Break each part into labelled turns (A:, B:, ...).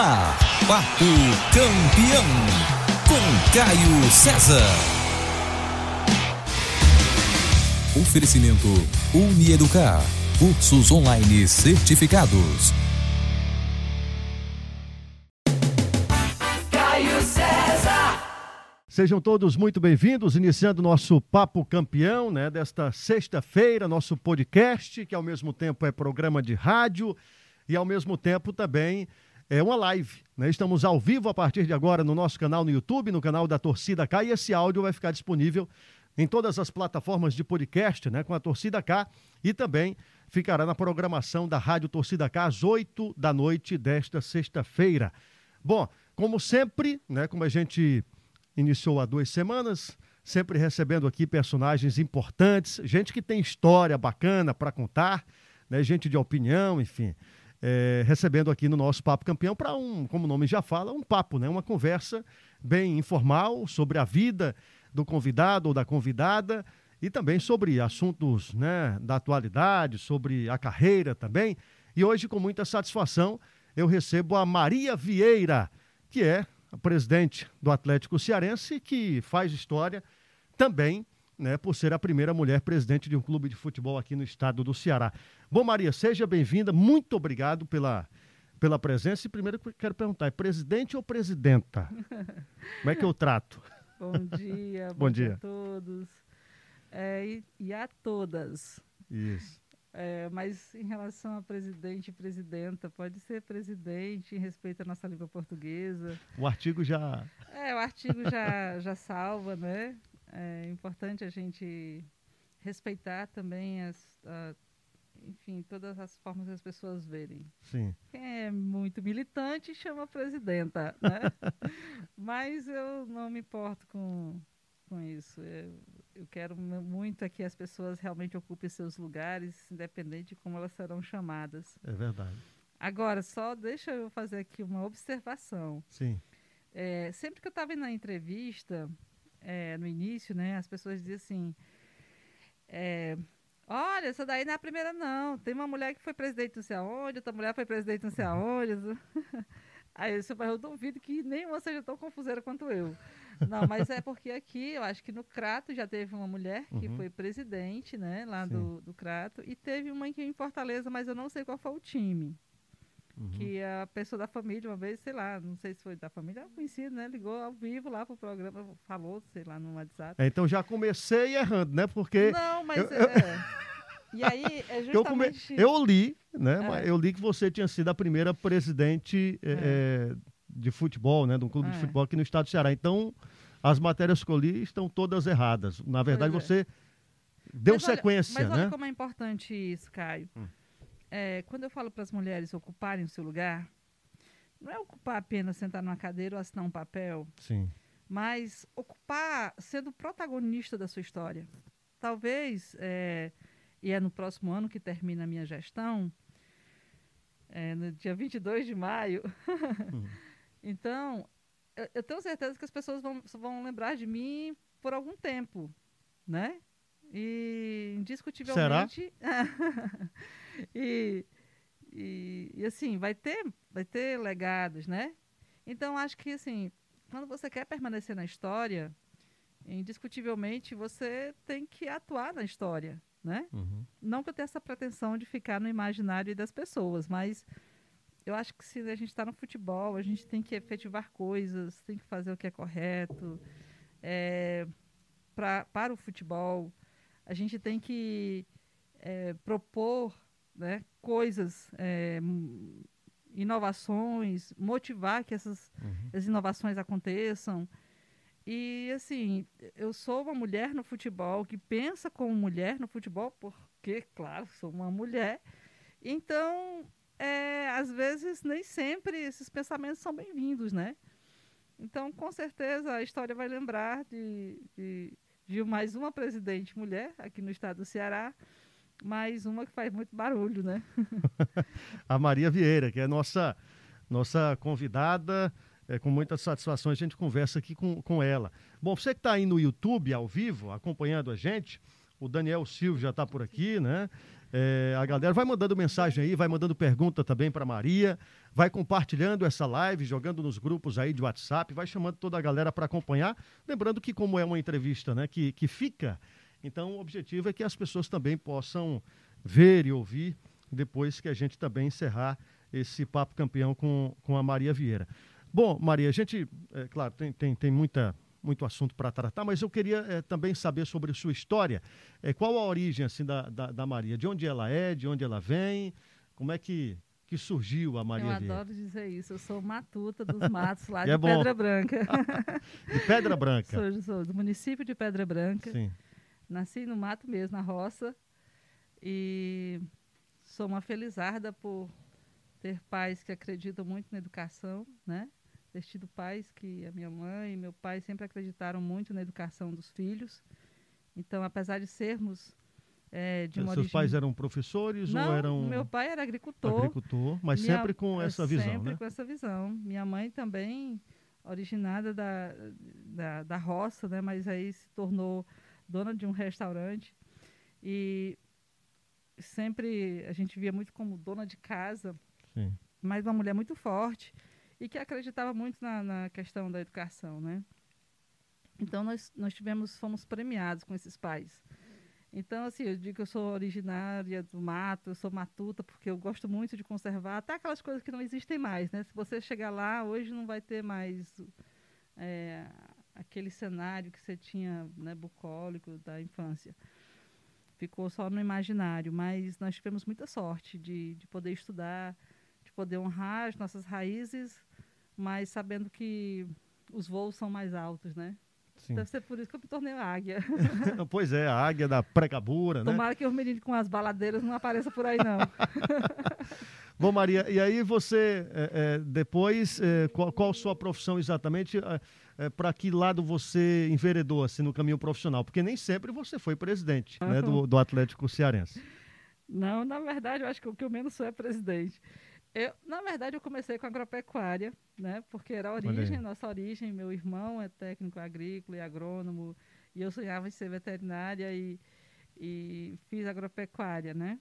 A: ar, Papo Campeão, com Caio César. Oferecimento Unieducar, cursos online certificados.
B: Caio César.
C: Sejam todos muito bem-vindos, iniciando nosso Papo Campeão, né, desta sexta-feira, nosso podcast, que ao mesmo tempo é programa de rádio e ao mesmo tempo também é uma live. Né? Estamos ao vivo a partir de agora no nosso canal no YouTube, no canal da Torcida K, e esse áudio vai ficar disponível em todas as plataformas de podcast, né, com a Torcida K, e também ficará na programação da Rádio Torcida K às 8 da noite desta sexta-feira. Bom, como sempre, né, como a gente iniciou há duas semanas, sempre recebendo aqui personagens importantes, gente que tem história bacana para contar, né, gente de opinião, enfim é, recebendo aqui no nosso Papo Campeão para um, como o nome já fala, um papo, né? uma conversa bem informal sobre a vida do convidado ou da convidada e também sobre assuntos né, da atualidade, sobre a carreira também. E hoje, com muita satisfação, eu recebo a Maria Vieira, que é a presidente do Atlético Cearense, que faz história também né, por ser a primeira mulher presidente de um clube de futebol aqui no estado do Ceará. Bom, Maria, seja bem-vinda. Muito obrigado pela, pela presença. E primeiro quero perguntar, é presidente ou presidenta? Como é que eu trato?
D: Bom dia, bom,
C: Bom
D: dia.
C: dia.
D: a todos É, e, e a todas.
C: Isso.
D: É, mas em relação a presidente e presidenta, pode ser presidente em respeito à nossa língua portuguesa.
C: O artigo já.
D: É, o artigo já, já salva, né? É importante a gente respeitar também as, a- enfim, todas as formas que as pessoas verem.
C: Sim.
D: Quem é muito militante chama presidenta, né? Mas eu não me importo com, com isso. Eu, eu quero mu- muito é que as pessoas realmente ocupem seus lugares, independente de como elas serão chamadas.
C: É verdade.
D: Agora, só deixa eu fazer aqui uma observação.
C: Sim.
D: É, sempre que eu estava na entrevista, é, no início, né, as pessoas diziam assim: é, Olha, essa daí não é a primeira, não. Tem uma mulher que foi presidente não sei aonde, outra mulher foi presidente não sei aonde. Aí eu, disse, "Mas eu duvido que nenhuma seja tão confuseira quanto eu. Não, mas é porque aqui, eu acho que no Crato já teve uma mulher que
C: Uhum.
D: foi presidente, né, lá
C: Sim.
D: do, do Crato, e teve uma aqui em Fortaleza, mas eu não sei qual foi o time
C: Uhum.
D: que a pessoa da família, uma vez, sei lá, não sei se foi da família, conhecido, né? Ligou ao vivo lá pro programa, falou, sei lá, no WhatsApp.
C: É, então já comecei errando, né? Porque
D: Não, mas
C: eu-
D: é. E aí é
C: eu, come...
D: justamente.
C: eu li, né?
D: É.
C: Eu li que você tinha sido a primeira presidente é, é, de futebol, né? De um clube de
D: É.
C: futebol aqui no estado do Ceará. Então, as matérias que eu li estão todas erradas. Na verdade,
D: é.
C: você deu
D: Mas olha-
C: sequência,
D: Mas olha
C: né?
D: como é importante isso, Caio.
C: Hum.
D: É, quando eu falo para as mulheres ocuparem o seu lugar, não é ocupar apenas sentar numa cadeira ou assinar um papel,
C: Sim.
D: mas ocupar sendo protagonista da sua história. Talvez, é, e é no próximo ano que termina a minha gestão, é, no dia 22 de maio. então, eu, eu tenho certeza que as pessoas vão, vão lembrar de mim por algum tempo, né? E indiscutivelmente. e, e, e, assim, vai ter, vai ter legados, né? Então, acho que assim, quando você quer permanecer na história, indiscutivelmente você tem que atuar na história, né?
C: Uhum.
D: Não que eu tenha essa pretensão de ficar no imaginário das pessoas, mas eu acho que se a gente está no futebol, a gente tem que efetivar coisas, tem que fazer o que é correto é, pra, para o futebol. A gente tem que é, propor né, coisas, é, inovações, motivar que essas
C: Uhum.
D: as inovações aconteçam. E, assim, eu sou uma mulher no futebol que pensa como mulher no futebol, porque, claro, sou uma mulher. Então, é, às vezes, nem sempre esses pensamentos são bem-vindos, né? Então, com certeza, a história vai lembrar de, de, de mais uma presidente mulher aqui no estado do Ceará, mais uma que faz muito barulho, né?
C: A Maria Vieira, que é nossa, nossa convidada. É, com muita satisfação a gente conversa aqui com, com ela. Bom, você que está aí no YouTube, ao vivo, acompanhando a gente, o Daniel Silva já está por aqui, né? É, a galera vai mandando mensagem aí, vai mandando pergunta também para Maria, vai compartilhando essa live, jogando nos grupos aí de WhatsApp, vai chamando toda a galera para acompanhar. Lembrando que, como é uma entrevista né, que, que fica, então o objetivo é que as pessoas também possam ver e ouvir depois que a gente também encerrar esse papo campeão com, com a Maria Vieira. Bom, Maria, a gente, é, claro, tem, tem, tem muita muito assunto para tratar, mas eu queria é, também saber sobre sua história. É, qual a origem assim da, da, da, Maria? De onde ela é? De onde ela vem? Como é que, que surgiu a Maria
D: Eu
C: Vieira?
D: adoro dizer isso. Eu sou matuta dos matos lá de
C: é
D: Pedra Branca.
C: de Pedra Branca.
D: Sou, sou, do município de Pedra Branca.
C: Sim.
D: Nasci no mato mesmo, na roça. E sou uma felizarda por ter pais que acreditam muito na educação, né? ter tido pais que a minha mãe e meu pai sempre acreditaram muito na educação dos filhos. Então, apesar de sermos é, de uma
C: Seus
D: origem...
C: pais eram professores
D: Não,
C: ou eram
D: meu pai era agricultor.
C: agricultor, mas
D: Minha-
C: sempre com
D: é,
C: essa visão,
D: sempre
C: né?
D: com essa visão. Minha mãe também, originada da, da, da roça, né? Mas aí se tornou dona de um restaurante. E sempre a gente via muito como dona de casa,
C: Sim.
D: mas uma mulher muito forte e que acreditava muito na, na questão da educação, né? Então nós, nós tivemos, fomos premiados com esses pais. Então, assim, eu digo que eu sou originária do mato, eu sou matuta, porque eu gosto muito de conservar até aquelas coisas que não existem mais, né? Se você chegar lá, hoje não vai ter mais é, aquele cenário que você tinha, né, bucólico da infância. Ficou só no imaginário, mas nós tivemos muita sorte de, de poder estudar, de poder honrar as nossas raízes, mas sabendo que os voos são mais altos, né?
C: Sim.
D: Deve ser por isso que eu me tornei águia.
C: pois é, a águia da precabura, né?
D: Tomara que os meninos com as baladeiras não apareçam por aí, não.
C: Bom, Maria, e aí você, é, é, depois, é, qual, qual sua profissão exatamente? para que lado você enveredou assim, no caminho profissional? Porque nem sempre você foi presidente né, do, do Atlético Cearense.
D: Não, na verdade, eu acho que o que eu menos sou é presidente. Eu, na verdade, eu comecei com agropecuária, né? Porque era a origem, nossa origem. Meu irmão é técnico agrícola e agrônomo, e eu sonhava em ser veterinária e, e fiz agropecuária, né?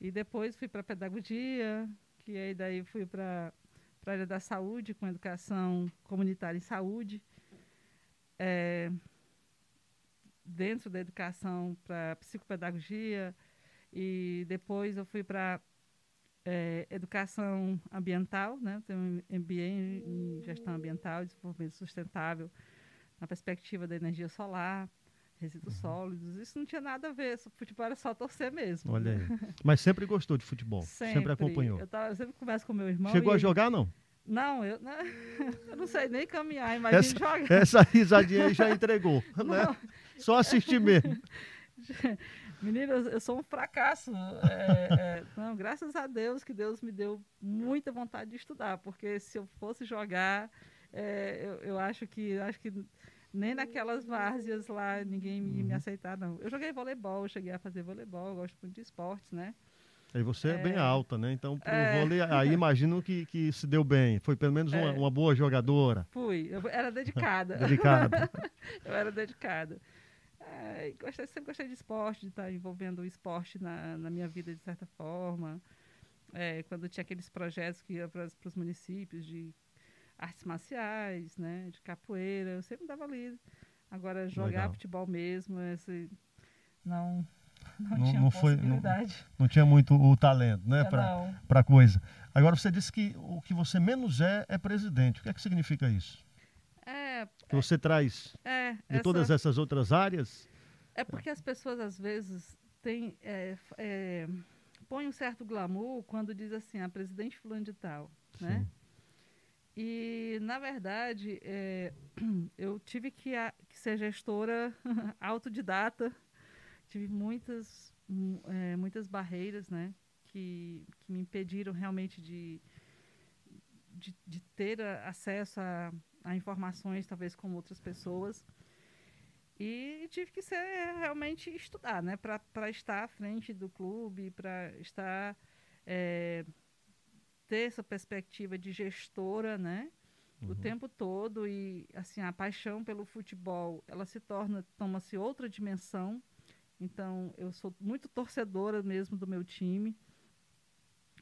D: E depois fui para pedagogia, que aí daí fui para a área da saúde, com educação comunitária em saúde. É, dentro da educação para psicopedagogia, e depois eu fui para é, educação ambiental, né? Tenho um MBA em, gestão ambiental desenvolvimento sustentável na perspectiva da energia solar, resíduos
C: Uhum.
D: sólidos. Isso não tinha nada a ver, o futebol era só torcer mesmo.
C: Olha aí. Mas sempre gostou de futebol? Sempre, acompanhou?
D: Eu, tava, eu sempre converso com meu irmão.
C: Chegou a
D: ele-
C: jogar, não?
D: Não, eu, não, eu não sei nem caminhar, imagina
C: Essa,
D: jogar.
C: essa risadinha aí já entregou, né? Só assistir mesmo.
D: Menina, eu, sou um fracasso. É, é, não, graças a Deus que Deus me deu muita vontade de estudar, porque se eu fosse jogar, é, eu, eu acho que eu acho que nem naquelas várzeas lá ninguém me, me aceitar, não. Eu joguei voleibol, eu cheguei a fazer voleibol, eu gosto muito de esportes, né?
C: Aí você é, bem
D: É.
C: alta, né? Então, pro
D: É.
C: vôlei, aí imagino que, que se deu bem. Foi pelo menos uma,
D: É.
C: uma boa jogadora,
D: Fui, eu era dedicada.
C: dedicada.
D: eu era dedicada. É, e gostei, sempre gostei de esporte, de estar envolvendo o esporte na, na minha vida de certa forma. É, quando tinha aqueles projetos que ia para os municípios de artes marciais, né, de capoeira, eu sempre dava ali. Agora, jogar
C: Legal.
D: futebol mesmo, esse, não, não,
C: Não-
D: tinha
C: não foi- não-. Não tinha muito o talento, né?
D: É, não.
C: pra coisa. Agora, você disse que o que você menos é, é presidente. O que é que significa isso?
D: É,
C: Que você traz
D: é,
C: de
D: essa-
C: todas essas outras áreas?
D: É porque as pessoas, às vezes, têm, é, é, põem um certo glamour quando diz assim, a presidente fulano de tal, né? E, na verdade, é, eu tive que, a- que ser gestora autodidata. Tive muitas, mu- é, muitas barreiras, né? Que, que me impediram realmente de, de, de ter a- acesso a, a informações, talvez, como outras pessoas. E tive que ser realmente estudar, né? Para estar à frente do clube, para estar é, ter essa perspectiva de gestora, né? O tempo todo e assim a paixão pelo futebol, ela se torna toma-se outra dimensão Então, eu sou muito torcedora mesmo do meu time.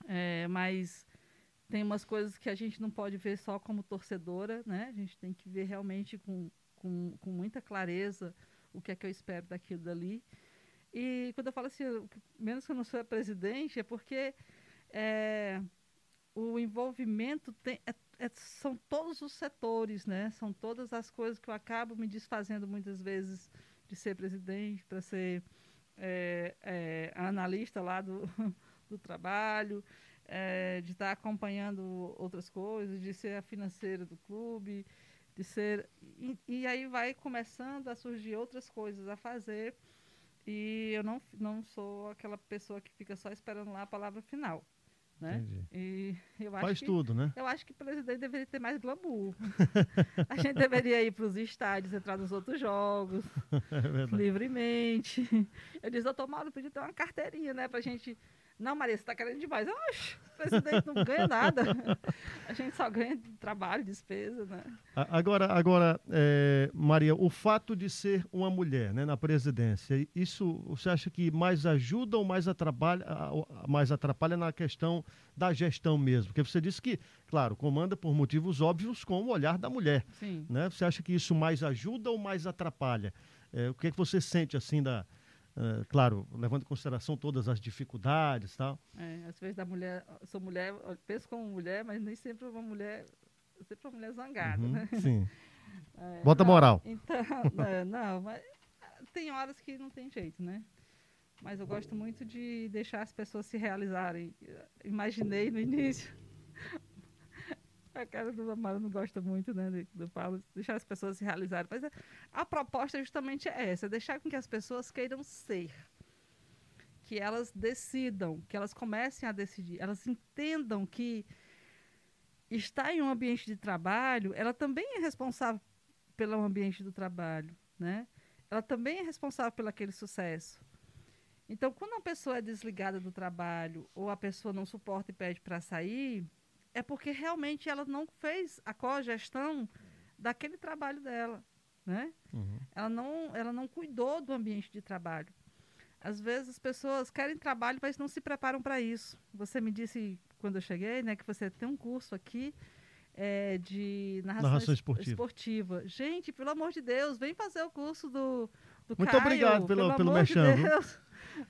D: É, mas tem umas coisas que a gente não pode ver só como torcedora, né? A gente tem que ver realmente com, com, com muita clareza o que é que eu espero daquilo dali. E quando eu falo assim, menos que eu não sou a presidente, é porque é, o envolvimento tem, é, é, são todos os setores, né? São todas as coisas que eu acabo me desfazendo muitas vezes de ser presidente para ser é, é, analista lá do, do trabalho, é, de estar acompanhando outras coisas, de ser a financeira do clube, de ser. E, e, aí vai começando a surgir outras coisas a fazer. E eu não, não sou aquela pessoa que fica só esperando lá a palavra final. Né? Eu acho
C: Faz
D: que,
C: tudo, né?
D: Eu acho que o presidente deveria ter mais glamour. a gente deveria ir para os estádios, entrar nos outros jogos, é livremente. Eu disse, doutor Mauro, podia ter uma carteirinha, né? Para a gente não, Maria, você está querendo demais. Oxe, o presidente não ganha nada. A gente só ganha trabalho, despesa, né?
C: Agora, agora é, Maria, o fato de ser uma mulher né, na presidência, isso você acha que mais ajuda ou mais atrapalha, mais atrapalha na questão da gestão mesmo? Porque você disse que, claro, comanda por motivos óbvios com o olhar da mulher.
D: Sim.
C: Né? Você acha que isso mais ajuda ou mais atrapalha? É, o que, é que você sente assim da Uh, claro, levando em consideração todas as dificuldades tal.
D: É, às vezes da mulher, sou mulher, penso como mulher, mas nem sempre uma mulher, sempre uma mulher zangada, uhum, né?
C: Sim. É, Bota não, moral.
D: Então, é, não, mas tem horas que não tem jeito, né? Mas eu gosto muito de deixar as pessoas se realizarem. Imaginei no início a cara do Amaro não gosta muito, né, do Paulo, deixar as pessoas se realizarem. Mas a, proposta justamente é essa, é deixar com que as pessoas queiram ser. Que elas decidam, que elas comecem a decidir, elas entendam que estar em um ambiente de trabalho, ela também é responsável pelo ambiente do trabalho, né? Ela também é responsável pelo aquele sucesso. Então, quando uma pessoa é desligada do trabalho ou a pessoa não suporta e pede para sair, é porque realmente ela não fez a cogestão daquele trabalho dela, né? Uhum. Ela, não, ela não cuidou do ambiente de trabalho. Às vezes as pessoas querem trabalho, mas não se preparam para isso. Você me disse quando eu cheguei, né, que você tem um curso aqui é, de narração, narração esportiva. esportiva. Gente, pelo amor de Deus, vem fazer o curso do, do
C: Muito
D: Caio,
C: obrigado pelo, pelo, pelo. De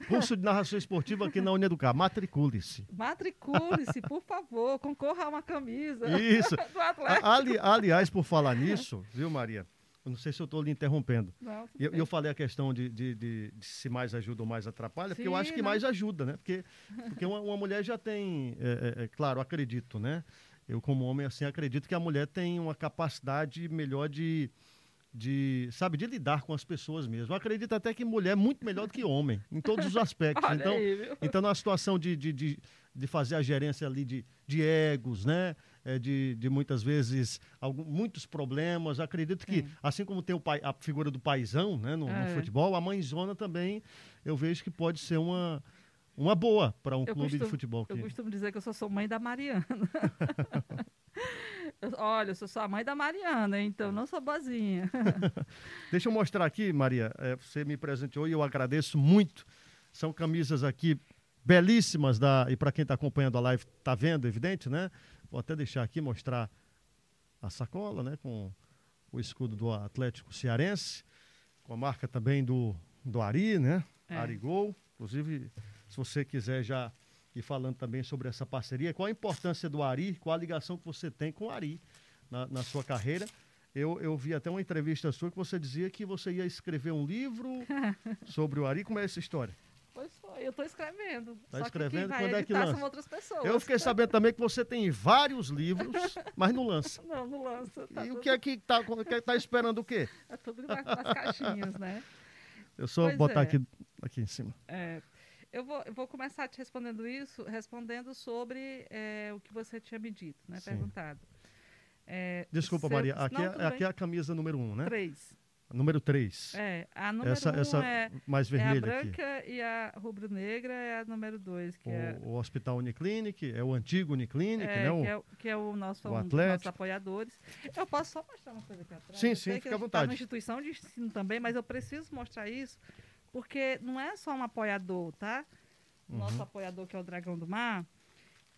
C: Curso de narração esportiva aqui na Uneducar. Matricule-se.
D: Matricule-se, por favor. Concorra a uma camisa
C: Isso. do Atlético. Ali, aliás, por falar nisso, viu, Maria? Eu não sei se eu estou lhe interrompendo. Não, eu, eu, falei a questão de, de, de, de, se mais ajuda ou mais atrapalha, Sim, porque eu acho que não. mais ajuda, né? Porque, porque uma, uma mulher já tem, é, é, é, claro, acredito, né? Eu, como homem, assim, acredito que a mulher tem uma capacidade melhor de, de, sabe, de lidar com as pessoas mesmo. Eu acredito até que mulher é muito melhor do que homem, em todos os aspectos. então, aí, então, na situação de, de, de, de, fazer a gerência ali de, de egos, né? É, de, de muitas vezes algum, muitos problemas. Acredito que, Sim. assim como tem o pai, a figura do paizão né, no, é. no, futebol, a mãezona também eu vejo que pode ser uma, uma boa para um eu clube
D: costumo,
C: de futebol.
D: Eu costumo dizer que eu só sou mãe da Mariana. Olha, eu sou sua mãe da Mariana, então não sou boazinha.
C: Deixa eu mostrar aqui, Maria. É, você me presenteou e eu agradeço muito. São camisas aqui belíssimas da e para quem está acompanhando a live está vendo, evidente, né? Vou até deixar aqui mostrar a sacola, né? Com o escudo do Atlético Cearense, com a marca também do do Ari, né? É. Arigol. Inclusive, se você quiser já e falando também sobre essa parceria. Qual a importância do Ari, qual a ligação que você tem com o Ari na, na sua carreira. Eu, eu vi até uma entrevista sua que você dizia que você ia escrever um livro sobre o Ari. Como é essa história?
D: Pois foi, eu estou escrevendo.
C: Está escrevendo? Quando é que
D: lança? Outras pessoas.
C: Eu fiquei sabendo também que você tem vários livros, mas não lança.
D: Não, não lança.
C: Tá e tudo... o que é que está é tá esperando o quê?
D: É tudo nas, nas caixinhas, né?
C: Eu só pois botar é. aqui, aqui em cima.
D: É, eu vou, eu vou começar te respondendo isso, respondendo sobre é, o que você tinha me dito, né? Sim. Perguntado.
C: É, Desculpa, Maria. Aqui, não, é, aqui é a camisa número um, né?
D: Três.
C: Número 3.
D: É, a número
C: essa,
D: um
C: essa
D: é,
C: mais vermelha
D: é a branca
C: aqui.
D: e a rubro-negra é a número 2.
C: O,
D: é...
C: o Hospital Uniclinic, é o antigo Uniclinic,
D: é,
C: né?
D: O, que, é, que é o nosso, um dos nossos apoiadores. Eu posso só mostrar uma coisa aqui atrás?
C: Sim, sim, fica à vontade. Está
D: na instituição de ensino também, mas eu preciso mostrar isso Porque não é só um apoiador, tá?
C: Uhum.
D: Nosso apoiador, que é o Dragão do Mar,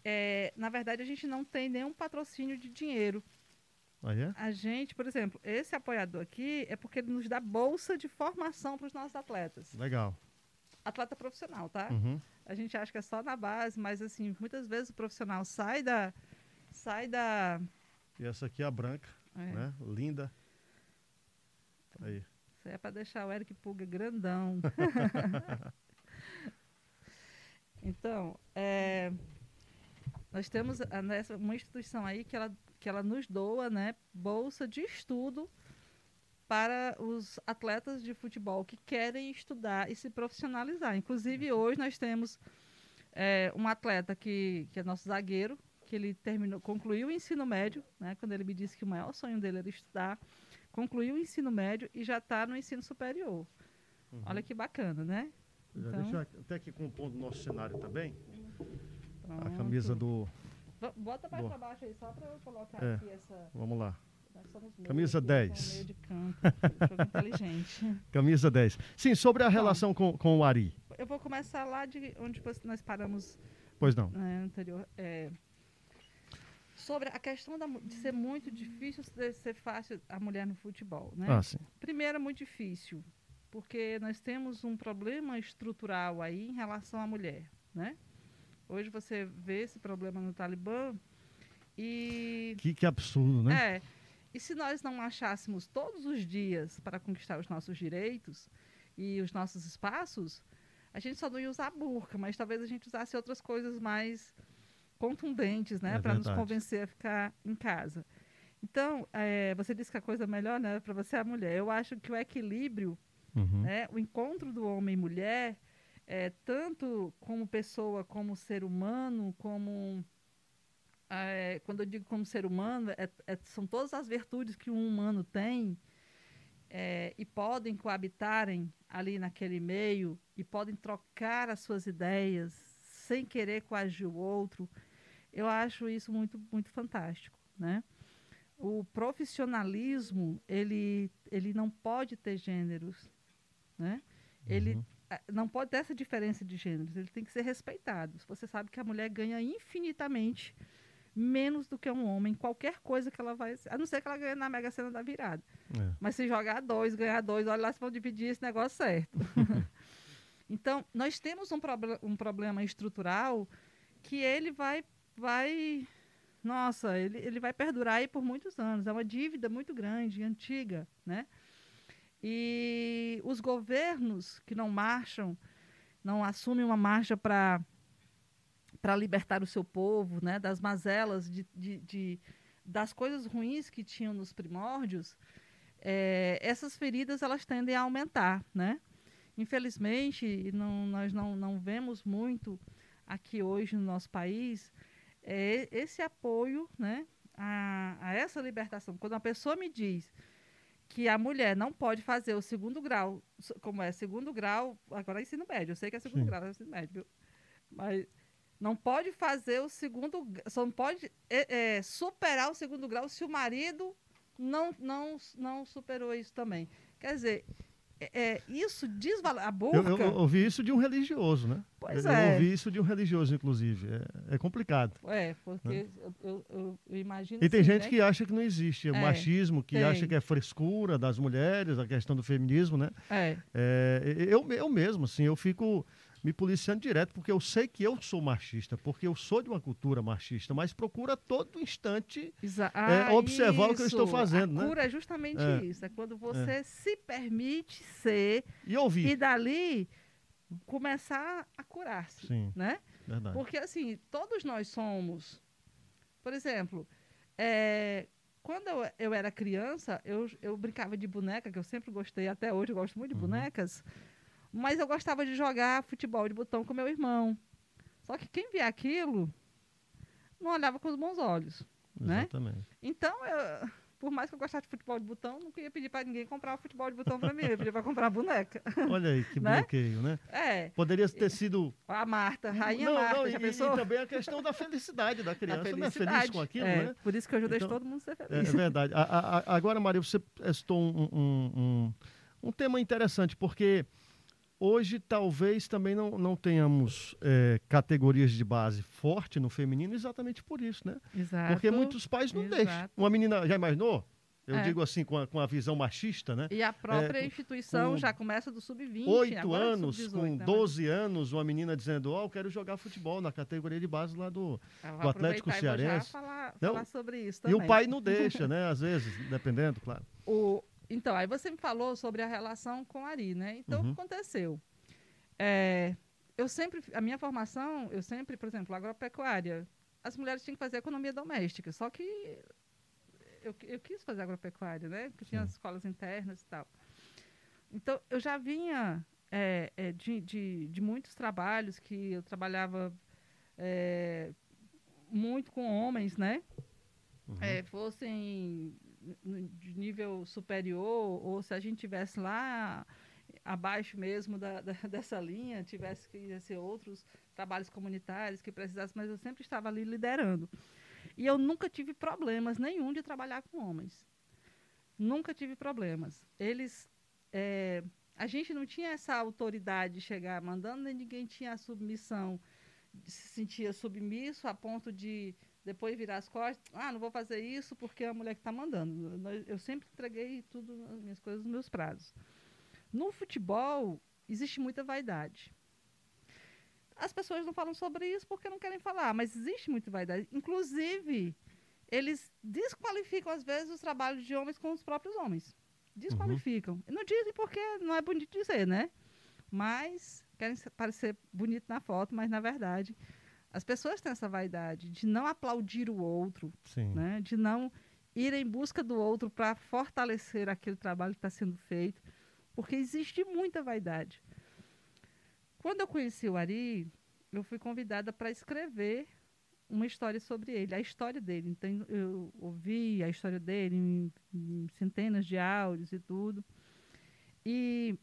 D: é, na verdade, a gente não tem nenhum patrocínio de dinheiro.
C: É?
D: A gente, por exemplo, esse apoiador aqui é porque ele nos dá bolsa de formação para os nossos atletas.
C: Legal.
D: Atleta profissional, tá?
C: Uhum.
D: A gente acha que é só na base, mas assim, muitas vezes o profissional sai da. Sai da.
C: E essa aqui é a branca,
D: É,
C: né? Linda. Aí.
D: É para deixar o Eric Pulga grandão. então, é, nós temos a- nessa, uma instituição aí que ela, que ela nos doa né, bolsa de estudo para os atletas de futebol que querem estudar e se profissionalizar. Inclusive, hoje nós temos é, um atleta que, que é nosso zagueiro, que ele terminou, concluiu o ensino médio, né, quando ele me disse que o maior sonho dele era estudar, concluiu o ensino médio e já está no ensino superior. Olha que bacana, né?
C: Já
D: Então-
C: deixa até aqui compondo o nosso cenário também. A
D: Pronto.
C: camisa do.
D: Bo- Bota mais
C: do-
D: para baixo aí, só para eu colocar
C: É.
D: aqui essa.
C: Vamos lá.
D: nós somos meio
C: Camisa
D: aqui,
C: 10.
D: somos Meio de campo. Jogo inteligente.
C: Camisa 10. Sim, sobre a relação com, com o Ari.
D: Eu vou começar lá de onde nós paramos
C: Pois não.
D: né, anterior. É, sobre a questão da de ser muito difícil de ser fácil a mulher no futebol, né?
C: Ah.
D: Primeiro, é muito difícil, porque nós temos um problema estrutural aí em relação à mulher, né? Hoje você vê esse problema no Talibã e
C: Que, que absurdo, né?
D: é. E se nós não achássemos todos os dias para conquistar os nossos direitos e os nossos espaços, a gente só não ia usar a burca, mas talvez a gente usasse outras coisas mais contundentes, né,
C: É
D: para nos convencer a ficar em casa. Então, é, você disse que a coisa melhor, né, para você é a mulher. Eu acho que o equilíbrio
C: Uhum.
D: né? O encontro do homem e mulher, é, tanto como pessoa, como ser humano, como. é, quando eu digo como ser humano, é- é- são todas as virtudes que um humano tem e podem coabitarem ali naquele meio e podem trocar as suas ideias sem querer coagir o outro. Eu acho isso muito, muito fantástico, né? O profissionalismo, ele, ele não pode ter gêneros, né? Ele
C: Uhum.
D: ah, não pode ter essa diferença de gêneros, ele tem que ser respeitado. Você sabe que a mulher ganha infinitamente menos do que um homem, em qualquer coisa que ela vai. A não ser que ela ganhe na Mega Sena da virada.
C: É.
D: Mas se jogar dois, ganhar dois, olha lá se vão dividir esse negócio certo. então, nós temos um, proble- um problema estrutural que ele vai. Vai nossa, ele, ele vai perdurar aí por muitos anos. É uma dívida muito grande, antiga, né? E os governos que não marcham, não assumem uma marcha para para libertar o seu povo, né, das mazelas, de, de, de- das coisas ruins que tinham nos primórdios, é, essas feridas elas tendem a aumentar, né? Infelizmente, não, nós não, não vemos muito aqui hoje no nosso país é, esse apoio, né, a, a essa libertação. Quando uma pessoa me diz que a mulher não pode fazer o segundo grau, como é segundo grau, agora é ensino médio, eu sei que é segundo
C: Sim.
D: grau, é ensino médio, viu? mas não pode fazer o segundo, só não pode é, é, superar o segundo grau se o marido não, não, não superou isso também. Quer dizer, é, é, isso desvaloriza a
C: Eu,
D: burca.
C: eu- eu ouvi isso de um religioso, né?
D: Pois
C: eu,
D: é.
C: eu ouvi isso de um religioso, inclusive. É, é complicado.
D: É, porque eu, eu, eu- imagino.
C: E tem
D: assim,
C: gente
D: né?
C: que acha que não existe o
D: É,
C: machismo, que
D: tem.
C: acha que é frescura das mulheres, a questão do feminismo, né?
D: É,
C: É, eu, eu mesmo, assim, eu fico me policiando direto, porque eu sei que eu sou machista, porque eu sou de uma cultura machista, mas procura a todo instante É,
D: Ah,
C: observar o que eu estou
D: isso.
C: fazendo,
D: a
C: né?
D: cura é justamente
C: É.
D: isso. É quando você se permite ser
C: e ouvir.
D: e dali começar a curar-se,
C: Sim,
D: né?
C: verdade.
D: Porque, assim, todos nós somos. Por exemplo, é, quando eu, eu era criança, eu, eu brincava de boneca, que eu sempre gostei, até hoje eu gosto muito de
C: Uhum.
D: bonecas, mas eu gostava de jogar futebol de botão com meu irmão. Só que quem via aquilo não olhava com os bons olhos. né?
C: Exatamente.
D: Então, eu- por mais que eu gostasse de futebol de botão, não queria pedir para ninguém comprar o futebol de botão para mim, eu ia pedir para comprar a boneca.
C: Olha aí que
D: Né?
C: bloqueio, né?
D: É,
C: Poderia ter sido.
D: a Marta, rainha
C: não,
D: Marta,
C: não,
D: já
C: e,
D: pensou?
C: e também a questão da felicidade da
D: A
C: criança, né? Feliz
D: felicidade.
C: com aquilo,
D: é,
C: né?
D: Por isso que eu deixo
C: Então,
D: todo mundo ser
C: É, é
D: feliz.
C: verdade. A- a- a- agora, Maria, você citou um, um- um- um tema interessante, porque hoje talvez também não, não tenhamos é, categorias de base forte no feminino exatamente por isso, né?
D: Exato.
C: Porque muitos pais não deixam.
D: Exato.
C: Uma menina, já imaginou? Eu
D: É.
C: digo assim, com a, com a visão machista, né?
D: E a própria
C: É,
D: instituição
C: com
D: já começa do sub-20.
C: Oito
D: é
C: anos,
D: sub-18,
C: com
D: né? Mas
C: 12 anos, uma menina dizendo, ó, eu quero jogar futebol na categoria de base lá do... do Atlético
D: e
C: Cearense.
D: falar,
C: Não,
D: falar sobre isso
C: E
D: também.
C: o pai não deixa, né? Às vezes, dependendo, claro.
D: O- então, aí você me falou sobre a relação com a Ari, né? Então,
C: Uhum.
D: o que aconteceu? É, eu sempre, a minha formação, eu sempre, por exemplo, agropecuária, as mulheres tinham que fazer economia doméstica, só que eu, eu quis fazer agropecuária, né? Porque tinha
C: Sim.
D: as escolas internas e tal. Então, eu já vinha é, é, de, de, de muitos trabalhos que eu trabalhava é, muito com homens, né?
C: Uhum.
D: é, fossem de nível superior, ou se a gente tivesse lá abaixo mesmo da, da- dessa linha, tivesse que ser outros trabalhos comunitários que precisasse, mas eu sempre estava ali liderando. E eu nunca tive problemas nenhum de trabalhar com homens. Nunca tive problemas. Eles. é, a gente não tinha essa autoridade de chegar mandando, nem ninguém tinha a submissão, se sentia submisso a ponto de depois virar as costas, ah, não vou fazer isso porque é a mulher que está mandando. Eu sempre entreguei tudo, as minhas coisas nos meus prazos. No futebol, existe muita vaidade. As pessoas não falam sobre isso porque não querem falar, mas existe muita vaidade. Inclusive, eles desqualificam, às vezes, os trabalhos de homens com os próprios homens. Desqualificam. Não dizem porque não é bonito dizer, né? Mas querem parecer bonito na foto, mas na verdade as pessoas têm essa vaidade de não aplaudir o outro,
C: Sim.
D: né? de não ir em busca do outro para fortalecer aquele trabalho que está sendo feito, porque existe muita vaidade. Quando eu conheci o Ari, eu fui convidada para escrever uma história sobre ele, a história dele. Então, eu ouvi a história dele em, em centenas de áudios e tudo. E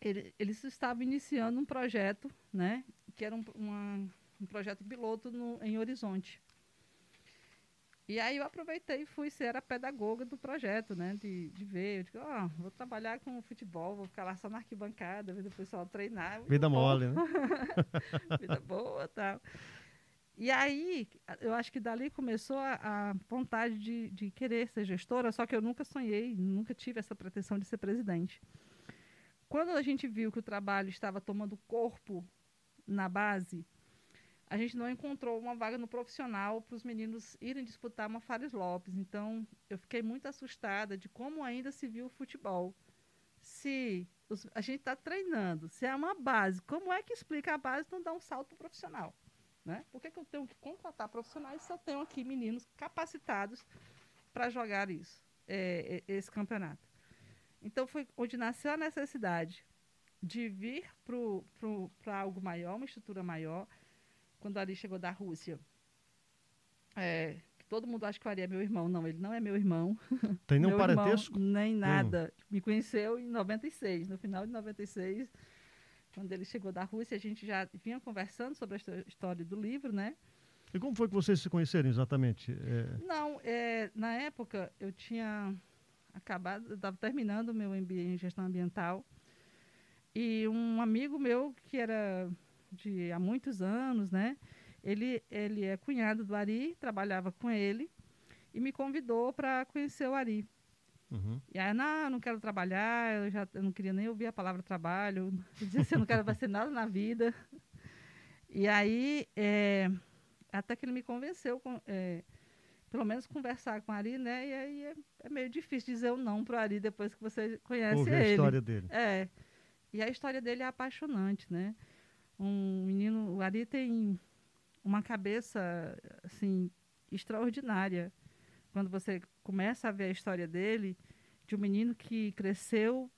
D: ele, eles estavam iniciando um projeto, né? Que era um, uma- um projeto piloto no, em Horizonte. E aí eu aproveitei e fui ser a pedagoga do projeto, né? De, de ver, eu digo, ó, vou trabalhar com futebol, vou ficar lá só na arquibancada, vendo o pessoal treinar.
C: Vida
D: bom
C: mole, né?
D: vida boa tal. E aí, a- eu acho que dali começou a, a vontade de, de querer ser gestora, só que eu nunca sonhei, nunca tive essa pretensão de ser presidente. Quando a gente viu que o trabalho estava tomando corpo na base, a gente não encontrou uma vaga no profissional para os meninos irem disputar uma Fares Lopes. Então, eu fiquei muito assustada de como ainda se viu o futebol. Se os- a gente está treinando, se é uma base, como é que explica a base não dar um salto pro profissional? Né? Por que, que eu tenho que contratar profissionais se eu tenho aqui meninos capacitados para jogar isso, é, é, esse campeonato? Então, foi onde nasceu a necessidade de vir para algo maior, uma estrutura maior, quando o Ari chegou da Rússia. É, todo mundo acha que o Ari é meu irmão. Não, ele não é meu irmão.
C: Tem nenhum
D: Meu irmão,
C: parentesco?
D: nem nada. Me conheceu em 96, no final de 96, quando ele chegou da Rússia, a gente já vinha conversando sobre a histó- história do livro, né?
C: E como foi que vocês se conheceram exatamente? É,
D: Não, é, na época eu tinha acabado, estava terminando o meu MBA em gestão ambiental e um amigo meu que era de há muitos anos, né? Ele, ele é cunhado do Ari, trabalhava com ele e me convidou para conhecer o Ari.
C: uhum.
D: E aí, não, eu não quero trabalhar, eu já eu não queria nem ouvir a palavra trabalho, eu dizia assim, eu não quero fazer nada na vida. E aí, é, até que ele me convenceu, é, pelo menos conversar com o Ari, né? E aí é, é meio difícil dizer o não pro Ari depois que você conhece
C: Ouvi a
D: ele.
C: história dele.
D: É. E a história dele é apaixonante, né? Um menino, o Ari tem uma cabeça assim extraordinária. Quando você começa a ver a história dele, de um menino que cresceu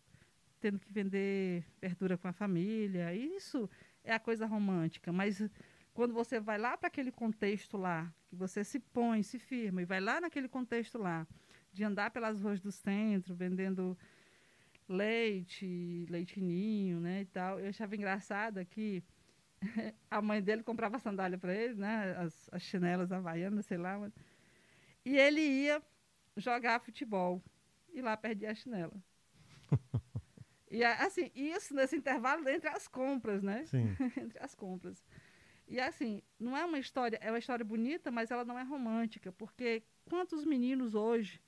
D: tendo que vender verdura com a família, isso é a coisa romântica, mas quando você vai lá para aquele contexto lá, que você se põe, se firma e vai lá naquele contexto lá, de andar pelas ruas do centro, vendendo leite, leitinho, né, e tal. Eu achava engraçado que a mãe dele comprava sandália para ele, né, as, as chinelas havaianas, sei lá, mas- e ele ia jogar futebol e lá perdia a chinela. E assim, isso nesse intervalo entre as compras, né?
C: Sim.
D: entre as compras. E assim, não é uma história, é uma história bonita, mas ela não é romântica, porque quantos meninos hoje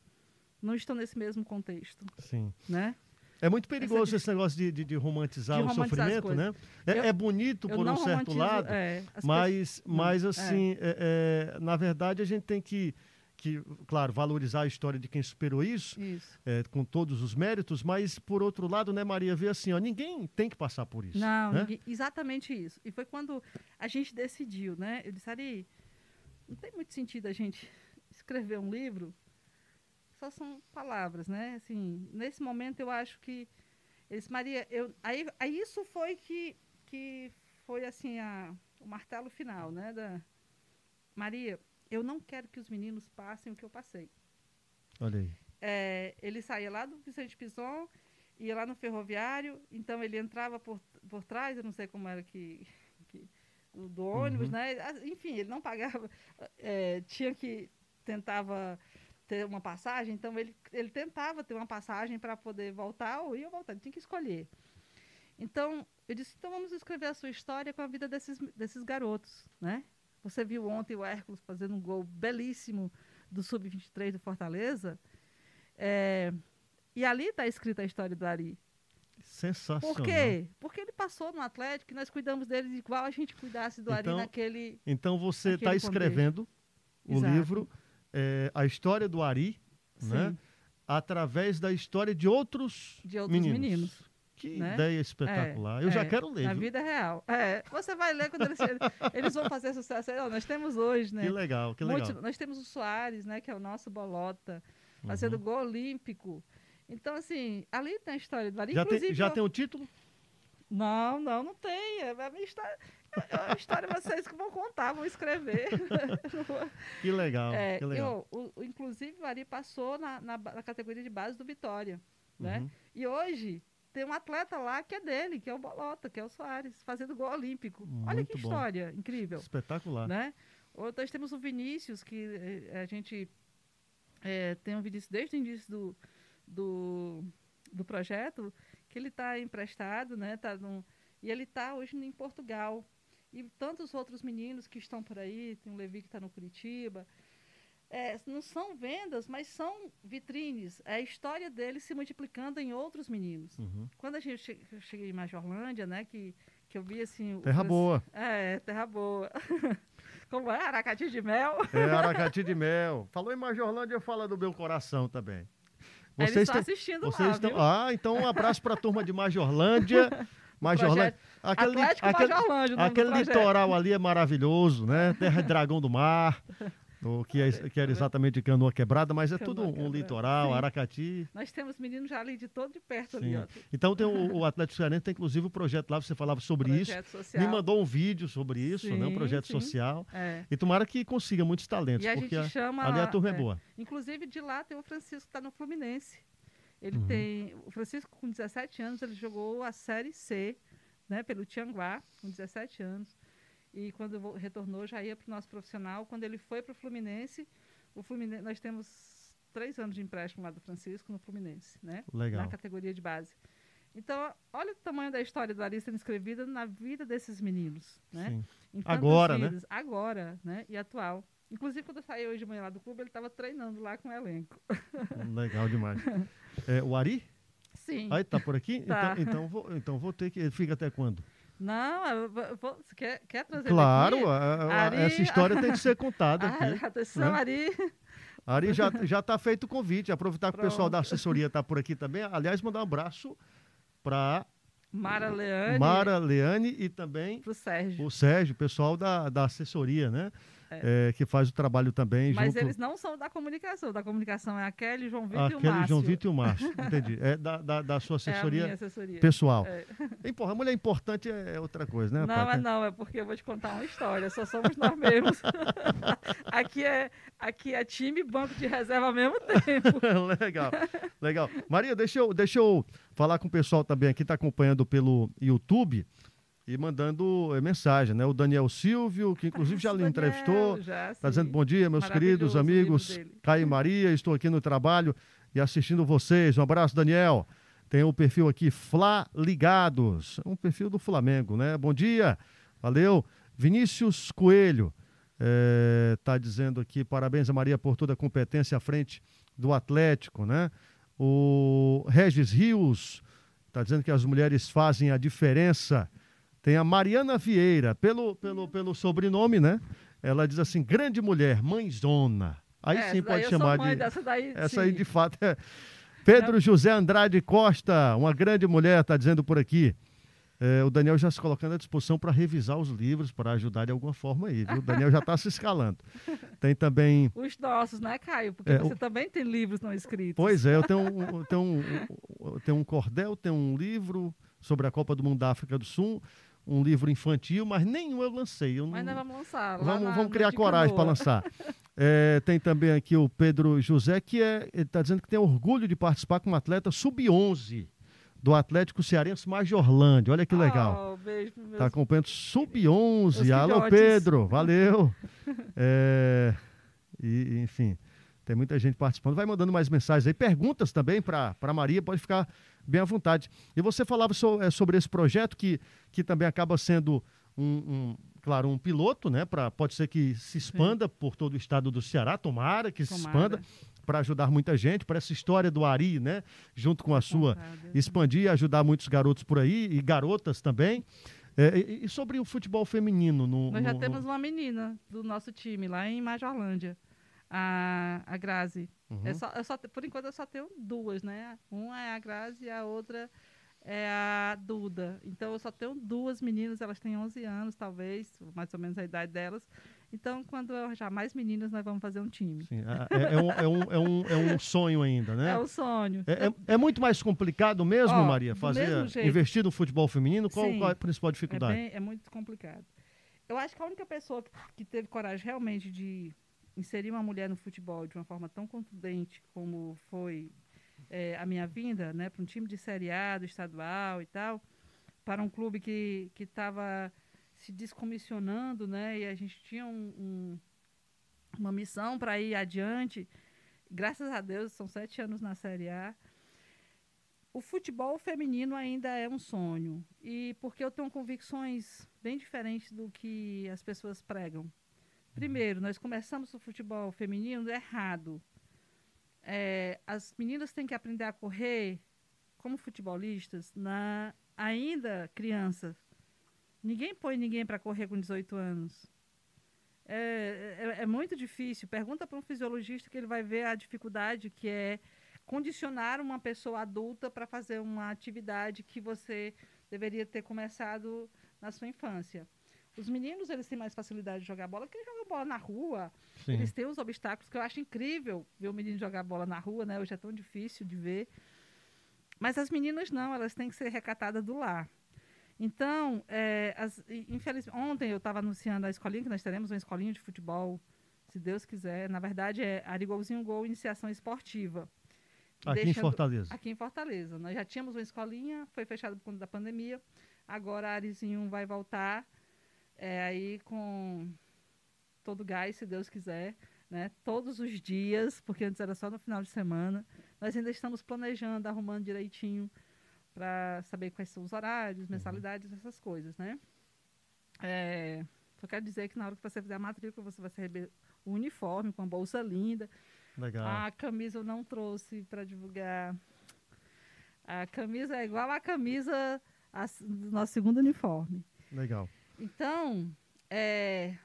D: não estão nesse mesmo contexto,
C: Sim.
D: né?
C: É muito perigoso esse negócio de, de, de romantizar
D: De
C: o
D: romantizar
C: sofrimento, né? É,
D: Eu-
C: é bonito por um certo lado,
D: é, as
C: mas, mas
D: é.
C: assim, é, é, na verdade, a gente tem que, que, claro, valorizar a história de quem superou isso,
D: Isso.
C: é, com todos os méritos, mas, por outro lado, né, Maria, ver assim, ó, ninguém tem que passar por isso.
D: Não,
C: né?
D: ninguém- exatamente isso. E foi quando a gente decidiu, né? Eu disse, Ari, não tem muito sentido a gente escrever um livro, só são palavras, né? Assim, nesse momento eu acho que eles, Maria, eu, aí, aí isso foi que, que foi assim a, o martelo final, né? Da, Maria, eu não quero que os meninos passem o que eu passei.
C: Olha aí.
D: É, ele saía lá do Vicente Pison, ia lá no ferroviário, então ele entrava por, por trás, eu não sei como era que, que- do ônibus,
C: Uhum.
D: né? Enfim, ele não pagava, é, tinha que tentava ter uma passagem, então ele, ele tentava ter uma passagem para poder voltar ou ia voltar, ele tinha que escolher. Então, eu disse, então vamos escrever a sua história com a vida desses, desses garotos, né? Você viu ontem o Hércules fazendo um gol belíssimo do Sub-23 do Fortaleza, é, e ali está escrita a história do Ari.
C: Sensacional.
D: Por quê? Porque ele passou no Atlético e nós cuidamos dele igual a gente cuidasse do
C: Então,
D: Ari naquele.
C: Então você está escrevendo o
D: Exato.
C: livro, é, a história do Ari, né?
D: Sim,
C: através da história de outros,
D: de outros meninos.
C: Que
D: né?
C: ideia espetacular. Eu já
D: É,
C: quero ler.
D: Na
C: viu?
D: vida real. É, você vai ler quando eles, eles vão fazer sucesso. Ó, nós temos hoje, né?
C: Que legal, que legal.
D: Muito- nós temos o Soares, né, que é o nosso bolota, fazendo
C: Uhum.
D: gol olímpico. Então, assim, ali tem a história do Ari.
C: Já, tem, já
D: eu-
C: tem o título?
D: Não, não, não tem. É a minha história. É A história vocês que vão contar, vão escrever.
C: Que legal,
D: É,
C: que legal.
D: eu, o- o- inclusive, o Ari passou na, na na categoria de base do Vitória. Né?
C: Uhum.
D: E hoje tem um atleta lá que é dele, que é o Bolota, que é o Soares, fazendo gol olímpico. Olha
C: Muito
D: que
C: bom.
D: história incrível.
C: Espetacular.
D: Né? Nós temos o Vinícius, que eh, a gente eh, tem um Vinícius desde o início do, do, do projeto, que ele está emprestado, né? Tá num- e ele está hoje em Portugal. E tantos outros meninos que estão por aí, tem o Levi que está no Curitiba. É, não são vendas, mas são vitrines. É a história deles se multiplicando em outros meninos.
C: Uhum.
D: Quando a gente che- eu cheguei em Majorlândia, né, que, que eu vi assim...
C: Terra boa.
D: É, terra boa. Como é? Aracati de mel?
C: É Aracati de Mel. Falou em Majorlândia, fala do meu coração também.
D: Eles
C: Vocês
D: estão assistindo
C: vocês
D: lá,
C: estão. Ah, então um abraço para a turma de Majorlândia. Majorlândia. Aquele, aquele, aquele litoral ali é maravilhoso, né? Terra de Dragão do Mar. O que, é, que era exatamente canoa quebrada, mas é
D: Canoa
C: tudo um
D: quebrada,
C: litoral,
D: sim.
C: Aracati.
D: Nós temos meninos já ali de todo de perto ali,
C: Sim.
D: ó.
C: Então tem o, o Atlético Cearense, tem inclusive o projeto lá, você falava sobre isso.
D: Projeto social.
C: Me mandou um vídeo sobre isso, né? Um
D: Sim,
C: projeto
D: sim.
C: social.
D: É.
C: E tomara que consiga muitos talentos,
D: E a
C: porque
D: gente
C: a-
D: chama
C: ali a turma é,
D: é.
C: boa.
D: Inclusive, de lá tem o Francisco que está no Fluminense. Ele
C: Uhum.
D: tem. O Francisco, com 17 anos, ele jogou a Série C, né, pelo Tianguá, com 17 anos. E quando retornou, já ia para o nosso profissional. Quando ele foi para o Fluminense, o Fluminense, nós temos três anos de empréstimo lá do Francisco no Fluminense, né?
C: Legal.
D: Na categoria de base. Então, olha o tamanho da história do Ari sendo escrevida na vida desses meninos, né?
C: Agora, né?
D: vidas. Agora, né? E atual. Inclusive, quando eu saí hoje de manhã lá do clube, ele estava treinando lá com o elenco.
C: Legal demais. É, o Ari?
D: Sim.
C: Aí tá por aqui?
D: Tá.
C: Então, então, vou, então vou ter que. Ele fica até quando?
D: Não, vou- quer, quer trazer
C: Claro,
D: aqui?
C: a- a-
D: Ari-
C: essa história tem que ser contada aqui.
D: Ah, atenção,
C: né?
D: Ari.
C: Ari já, já tá feito o convite. Aproveitar que o pessoal
D: Pronto.
C: da assessoria tá por aqui também. Aliás, mandar um abraço para
D: Mara Leane.
C: Mara Leane e também
D: Pro Sérgio.
C: o Sérgio, pessoal da, da assessoria, né? É, que faz o trabalho também
D: Mas
C: junto.
D: eles não são da comunicação. Da comunicação é a Kelly, João Vitor e o Márcio.
C: João Vitor e o Márcio. Entendi. É da, da, da sua
D: É a
C: assessoria
D: minha assessoria.
C: pessoal.
D: É.
C: Porra, mulher importante é é outra coisa, né?
D: Não, é não, é porque eu vou te contar uma história, só somos nós mesmos. aqui, é, aqui é time e banco de reserva ao mesmo tempo.
C: legal, legal. Maria, deixa eu, deixa eu falar com o pessoal também aqui, está acompanhando pelo YouTube e mandando eh, mensagem, né? O Daniel Silvio, que inclusive já lhe entrevistou, está dizendo bom dia, meus queridos amigos. Caio e Maria, estou aqui no trabalho e assistindo vocês. Um abraço, Daniel. Tem o perfil aqui, Fla Ligados, um perfil do Flamengo, né? Bom dia, valeu. Vinícius Coelho está dizendo aqui, parabéns a Maria por toda a competência à frente do Atlético, né? O Regis Rios está dizendo que as mulheres fazem a diferença. Tem a Mariana Vieira, pelo, pelo, pelo sobrenome, né? Ela diz assim, grande mulher, mãezona. Aí
D: É,
C: sim pode chamar de...
D: dessa daí,
C: Essa aí,
D: sim.
C: de fato, é. Pedro José Andrade Costa, uma grande mulher, está dizendo por aqui. É, o Daniel já se colocando à disposição para revisar os livros, para ajudar de alguma forma aí, viu? O Daniel já está se escalando. Tem também.
D: Os nossos, né, Caio? Porque
C: É,
D: você
C: o-
D: também tem livros não escritos.
C: Pois é, eu tenho eu tenho um, eu tenho um cordel, tenho um livro sobre a Copa do Mundo da África do Sul, um livro infantil, mas nenhum eu lancei. Eu
D: Mas
C: não-
D: nós vamos lançar.
C: Vamos,
D: na-
C: vamos criar coragem para lançar. É, tem também aqui o Pedro José, que é, ele está dizendo que tem orgulho de participar como atleta sub-11 do Atlético Cearense Majorlândia. Olha que legal.
D: Oh, beijo meus
C: Está acompanhando sub-11.
D: Meus
C: Alô. Pedro. Valeu. É, e, enfim, tem muita gente participando. Vai mandando mais mensagens aí. Perguntas também para a Maria, pode ficar bem à vontade. E você falava so- é, sobre esse projeto que, que também acaba sendo um, um, claro, um piloto, né? Pra, pode ser que se expanda por todo o estado do Ceará, tomara que se
D: Tomara.
C: expanda para ajudar muita gente, para essa história do Ari, né? Junto com a sua expandir e ajudar muitos garotos por aí e garotas também. É, e, e sobre o futebol feminino no,
D: Nós já
C: no-
D: temos
C: no-
D: uma menina do nosso time lá em Majorlândia, a, a Grazi.
C: Uhum.
D: É só, eu só por enquanto eu só tenho duas, né? Uma é a Grazi e a outra é a Duda. Então eu só tenho duas meninas, elas têm 11 anos, talvez, mais ou menos a idade delas. Então, quando eu arranjar mais meninas, nós vamos fazer um time.
C: Sim, é, é um, é, um, é, um, é um sonho ainda, né?
D: É o sonho.
C: É, é- é muito mais complicado mesmo,
D: Ó,
C: Maria, fazer investir no futebol feminino. Qual,
D: Sim.
C: qual é a principal
D: É,
C: dificuldade?
D: bem- é muito complicado. Eu acho que a única pessoa que, que teve coragem realmente de inserir uma mulher no futebol de uma forma tão contundente como foi é, a minha vinda, né, para um time de Série A, do estadual e tal, para um clube que estava se descomissionando, né, e a gente tinha um- um- uma missão para ir adiante. Graças a Deus, são sete anos na Série A o futebol feminino ainda é um sonho. E porque eu tenho convicções bem diferentes do que as pessoas pregam. Primeiro, nós começamos o futebol feminino errado. É, as meninas têm que aprender a correr como futebolistas na ainda crianças. Ninguém põe ninguém para correr com 18 anos. É, é- é muito difícil. Pergunta para um fisiologista que ele vai ver a dificuldade que é condicionar uma pessoa adulta para fazer uma atividade que você deveria ter começado na sua infância. Os meninos, eles têm mais facilidade de jogar bola, porque eles jogam bola na rua.
C: Sim.
D: Eles têm os obstáculos que eu acho incrível ver o menino jogar bola na rua, né? Hoje é tão difícil de ver. Mas as meninas não, elas têm que ser recatadas do lar. Então, é, as- infelizmente, ontem eu estava anunciando a escolinha, que nós teremos uma escolinha de futebol, se Deus quiser. Na verdade, é Arigolzinho Gol Iniciação Esportiva.
C: Aqui em
D: Deixando-
C: Fortaleza.
D: Aqui em Fortaleza. Nós já tínhamos uma escolinha, foi fechada por conta da pandemia. Agora a Arizinho vai voltar é, aí com todo gás, se Deus quiser, né? Todos os dias, porque antes era só no final de semana. Nós ainda estamos planejando, arrumando direitinho para saber quais são os horários, mensalidades, essas coisas, né? É, só quero dizer que na hora que você fizer a matrícula, você vai receber o uniforme com a bolsa linda.
C: Legal.
D: A camisa eu não trouxe para divulgar. A camisa é igual a camisa a do nosso segundo uniforme.
C: Legal.
D: Então, é,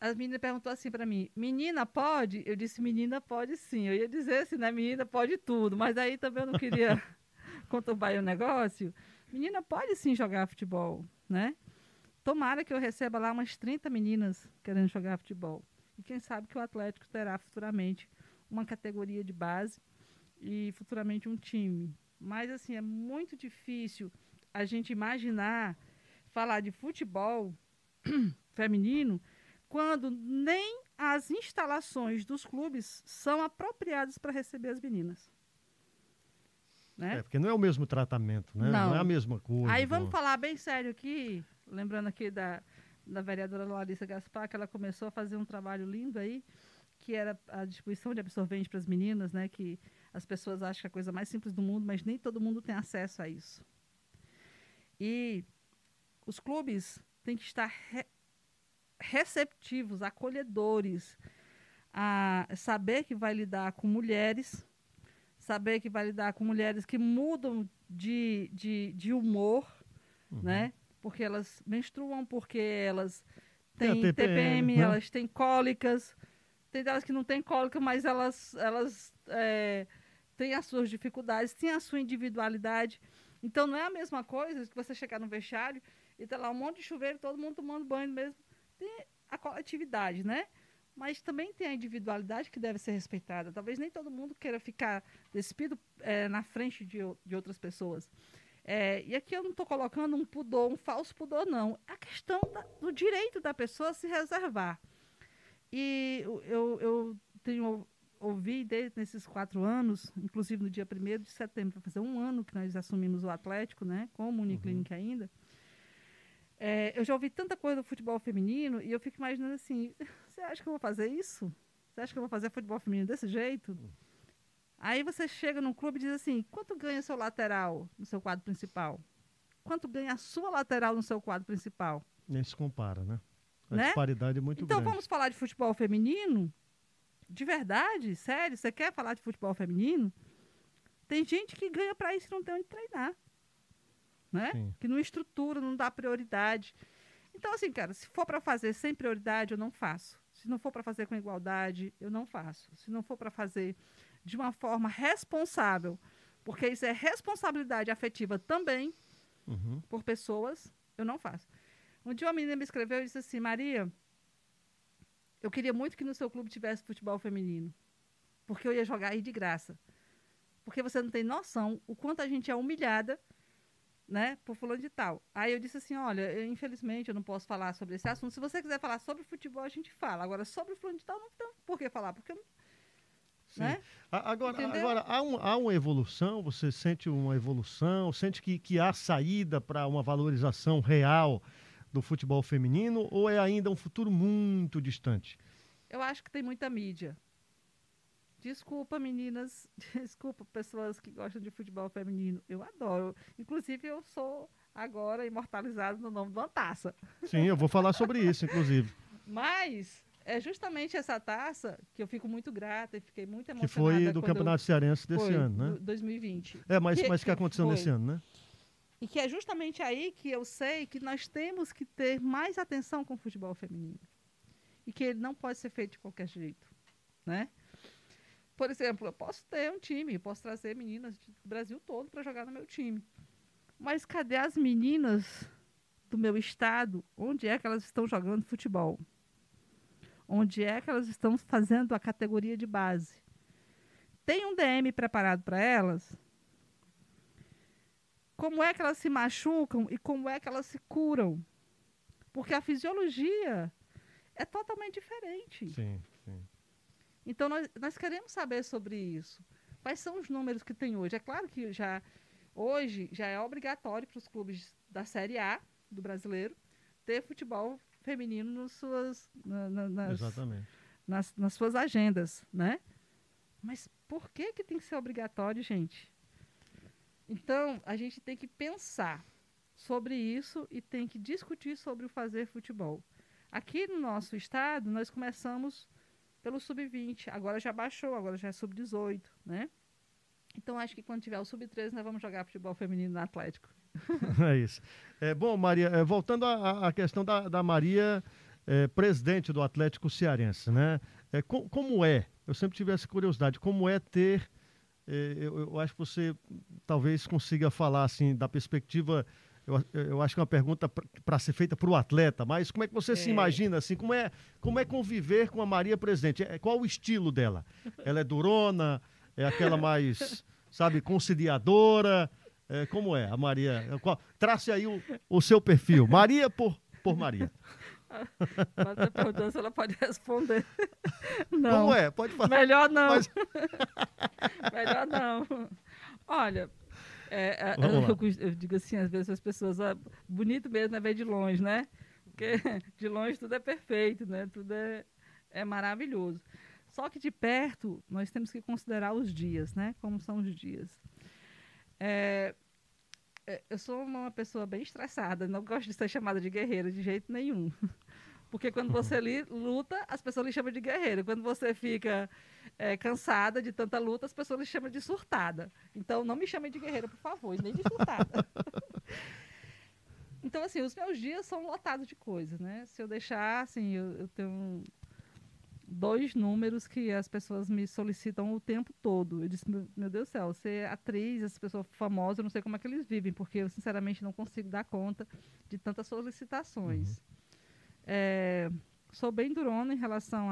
D: as meninas perguntou assim para mim: menina pode? Eu disse: menina pode sim. Eu ia dizer assim, né? Menina pode tudo, mas aí também eu não queria conturbar o negócio. Menina pode sim jogar futebol, né? Tomara que eu receba lá umas 30 meninas querendo jogar futebol. E quem sabe que o Atlético terá futuramente uma categoria de base e futuramente um time. Mas assim, é muito difícil a gente imaginar falar de futebol feminino quando nem as instalações dos clubes são apropriadas para receber as meninas. Né?
C: É, porque não é o mesmo tratamento, né?
D: Não.
C: é a mesma coisa.
D: Aí vamos falar bem sério aqui, lembrando aqui da, da vereadora Larissa Gaspar, que ela começou a fazer um trabalho lindo aí, que era a distribuição de absorvente para as meninas, né? Que as pessoas acham que é a coisa mais simples do mundo, mas nem todo mundo tem acesso a isso. E os clubes têm que estar re receptivos, acolhedores, a saber que vai lidar com mulheres, saber que vai lidar com mulheres que mudam de, de, de humor, uhum. né? Porque elas menstruam, porque elas têm TPM, TPM né? elas têm cólicas. Tem delas que não têm cólica, mas elas, elas é, têm as suas dificuldades, têm a sua individualidade. Então não é a mesma coisa que você chegar no vestiário e ter lá um monte de chuveiro, todo mundo tomando banho mesmo. Tem a coletividade, né? Mas também tem a individualidade que deve ser respeitada. Talvez nem todo mundo queira ficar despido é, na frente de, de outras pessoas. É, e aqui eu não estou colocando um pudor, um falso pudor, não. A questão da, do direito da pessoa se reservar. E eu, eu tenho ouvi desde nesses quatro anos, inclusive no dia 1 de setembro, vai fazer um ano que nós assumimos o Atlético, né, como Uniclinic uhum. ainda, é, eu já ouvi tanta coisa do futebol feminino e eu fico imaginando assim, você acha que eu vou fazer isso? Você acha que eu vou fazer futebol feminino desse jeito? Uhum. Aí você chega num clube e diz assim, quanto ganha seu lateral no seu quadro principal? Quanto ganha a sua lateral no seu quadro principal?
C: Nem se compara, né? A né? disparidade é muito
D: então,
C: grande.
D: Então vamos falar de futebol feminino? de verdade, sério, você quer falar de futebol feminino? Tem gente que ganha para isso e não tem onde treinar. Né? Que não estrutura, não dá prioridade. Então, assim, cara, se for para fazer sem prioridade, eu não faço. Se não for para fazer com igualdade, eu não faço. Se não for para fazer de uma forma responsável, porque isso é responsabilidade afetiva também uhum. por pessoas, eu não faço. Um dia uma menina me escreveu e disse assim, Maria, eu queria muito que no seu clube tivesse futebol feminino. Porque eu ia jogar aí de graça. Porque você não tem noção o quanto a gente é humilhada, né, por fulano de tal. Aí eu disse assim, olha, eu, infelizmente eu não posso falar sobre esse assunto. Se você quiser falar sobre futebol, a gente fala. Agora, sobre fulano de tal, não tem por que falar, porque eu Né?
C: Agora, agora há, um, há, uma evolução, você sente uma evolução, sente que, que há saída para uma valorização real do futebol feminino ou é ainda um futuro muito distante?
D: Eu acho que tem muita mídia. Desculpa, meninas. Desculpa, pessoas que gostam de futebol feminino. Eu adoro. Inclusive, eu sou agora imortalizado no nome de uma taça.
C: Sim, eu vou falar sobre isso, inclusive.
D: Mas é justamente essa taça que eu fico muito grata e fiquei muito emocionada.
C: Que foi do Campeonato eu... Cearense desse
D: foi,
C: ano, né?
D: 2020.
C: É, mas o que, mas que aconteceu foi. nesse ano, né?
D: E que é justamente aí que eu sei que nós temos que ter mais atenção com o futebol feminino. E que ele não pode ser feito de qualquer jeito, né? Por exemplo, eu posso ter um time, posso trazer meninas do Brasil todo para jogar no meu time. Mas cadê as meninas do meu estado? Onde é que elas estão jogando futebol? Onde é que elas estão fazendo a categoria de base? Tem um DM preparado para elas? como é que elas se machucam e como é que elas se curam. Porque a fisiologia é totalmente diferente.
C: Sim, sim.
D: Então, nós, nós queremos saber sobre isso. Quais são os números que tem hoje? É claro que já hoje já é obrigatório para os clubes da Série A do brasileiro ter futebol feminino nos suas, na, na, nas, nas, nas suas agendas, né? Mas por que, que tem que ser obrigatório, gente? Então, a gente tem que pensar sobre isso e tem que discutir sobre o fazer futebol. Aqui no nosso estado, nós começamos pelo sub-20, agora já baixou, agora já é sub-18, né? Então, acho que quando tiver o sub-13, nós vamos jogar futebol feminino no Atlético.
C: é isso. É, bom, Maria, é, voltando à questão da, da Maria, é, presidente do Atlético Cearense, né? É, com, como é? Eu sempre tive essa curiosidade, como é ter é, eu, acho que você talvez consiga falar assim da perspectiva. Eu, eu acho que é uma pergunta para ser feita para o atleta, mas como é que você é. se imagina assim? Como é, como é conviver com a Maria Presidente? É, qual o estilo dela? Ela é durona? É aquela mais, sabe, conciliadora? É, como é a Maria? Qual, trace aí o, o seu perfil. Maria por, por Maria.
D: Mas perguntando se ela pode responder. Não.
C: Como é? Pode falar.
D: Melhor não. Mas... Melhor não. Olha, é, é, eu, eu, digo assim, às vezes as pessoas, bonito mesmo é ver de longe, né? Porque de longe tudo é perfeito, né? Tudo é, é maravilhoso. Só que de perto, nós temos que considerar os dias, né? Como são os dias. É, é, eu sou uma pessoa bem estressada, não gosto de ser chamada de guerreira de jeito nenhum. Porque quando você luta, as pessoas lhe chamam de guerreira. Quando você fica é, cansada de tanta luta, as pessoas lhe chamam de surtada. Então, não me chamem de guerreira, por favor, nem de surtada. então, assim, os meus dias são lotados de coisas, né? Se eu deixar, assim, eu, eu tenho dois números que as pessoas me solicitam o tempo todo. Eu disse, meu, Deus do céu, ser atriz, essa pessoa famosa, eu não sei como é que eles vivem, porque eu, sinceramente, não consigo dar conta de tantas solicitações. Uhum. É, sou bem durona em relação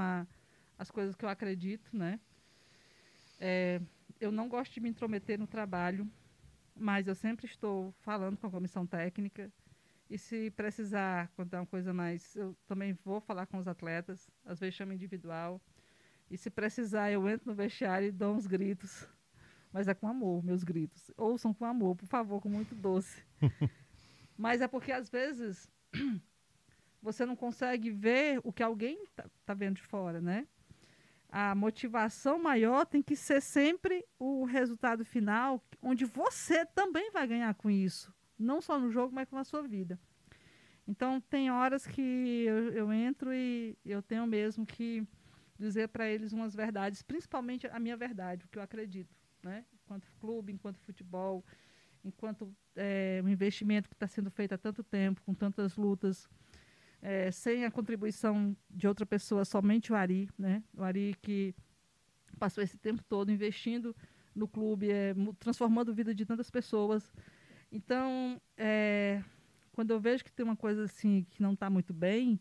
D: às coisas que eu acredito, né? É, eu não gosto de me intrometer no trabalho, mas eu sempre estou falando com a comissão técnica. E se precisar, é uma coisa mais, eu também vou falar com os atletas, às vezes chamo individual. E se precisar, eu entro no vestiário e dou uns gritos. Mas é com amor, meus gritos. Ouçam com amor, por favor, com muito doce. Mas é porque às vezes você não consegue ver o que alguém está tá vendo de fora, né? A motivação maior tem que ser sempre o resultado final, onde você também vai ganhar com isso. Não só no jogo, mas com a sua vida. Então, tem horas que eu, eu entro e eu tenho mesmo que dizer para eles umas verdades, principalmente a minha verdade, o que eu acredito, né? Enquanto clube, enquanto futebol, enquanto é, um investimento que está sendo feito há tanto tempo, com tantas lutas, é, sem a contribuição de outra pessoa, somente o Ari, né? O Ari que passou esse tempo todo investindo no clube, é, transformando a vida de tantas pessoas. Então, é, quando eu vejo que tem uma coisa assim que não está muito bem,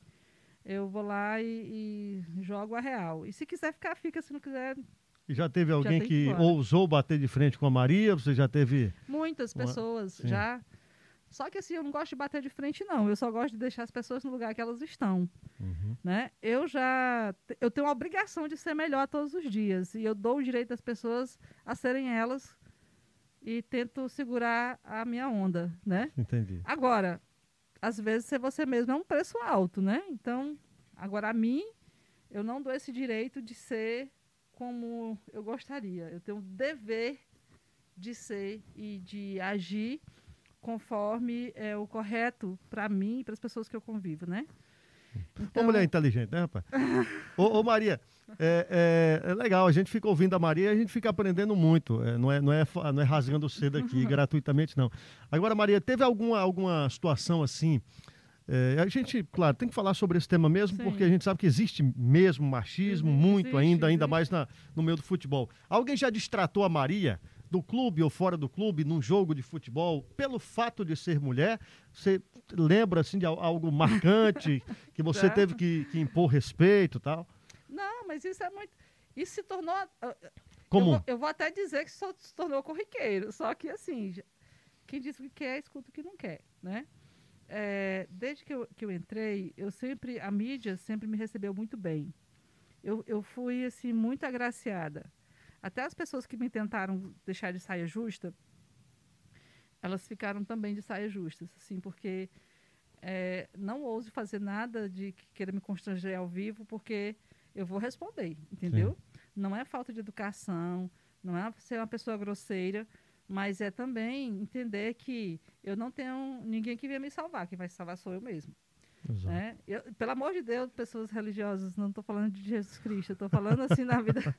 D: eu vou lá e, e, jogo a real. E se quiser ficar, fica. Se não quiser.
C: E já teve alguém já que ousou bater de frente com a Maria? Você já teve.
D: Muitas pessoas uma... já. Só que assim, eu não gosto de bater de frente, não. Eu só gosto de deixar as pessoas no lugar que elas estão. Uhum. Né? Eu já. Eu tenho a obrigação de ser melhor todos os dias. E eu dou o direito das pessoas a serem elas e tento segurar a minha onda, né?
C: Entendi.
D: Agora, às vezes ser você mesmo é um preço alto, né? Então, agora a mim, eu não dou esse direito de ser como eu gostaria. Eu tenho o dever de ser e de agir conforme é o correto para mim e para as pessoas que eu convivo, né?
C: Então... Uma mulher inteligente, né, rapaz? ô, ô, Maria, é, é, é, legal, a gente fica ouvindo a Maria e a gente fica aprendendo muito. É, não, é, não, é, não é rasgando cedo aqui gratuitamente, não. Agora, Maria, teve alguma, alguma situação assim? É, a gente, claro, tem que falar sobre esse tema mesmo, Sim. porque a gente sabe que existe mesmo machismo, muito existe, ainda, existe. ainda mais na, no meio do futebol. Alguém já distratou a Maria do clube ou fora do clube, num jogo de futebol, pelo fato de ser mulher? Você lembra assim de algo marcante que você teve que, que, impor respeito tal?
D: Não, mas isso é muito. Isso se tornou.
C: Comum.
D: Eu vou, eu vou até dizer que só se tornou corriqueiro. Só que assim, quem diz o que quer, escuta o que não quer, né? É, desde que eu, que eu entrei, eu sempre, a mídia sempre me recebeu muito bem. Eu, eu fui assim muito agraciada até as pessoas que me tentaram deixar de saia justa, elas ficaram também de saia justas, assim, porque é, não ouse fazer nada de que queira me constranger ao vivo, porque eu vou responder, entendeu? Sim. Não é falta de educação, não é ser uma pessoa grosseira, mas é também entender que eu não tenho ninguém que venha me salvar, quem vai salvar sou eu mesmo. Né? Eu, pelo amor de Deus, pessoas religiosas, não estou falando de Jesus Cristo, estou falando assim na vida.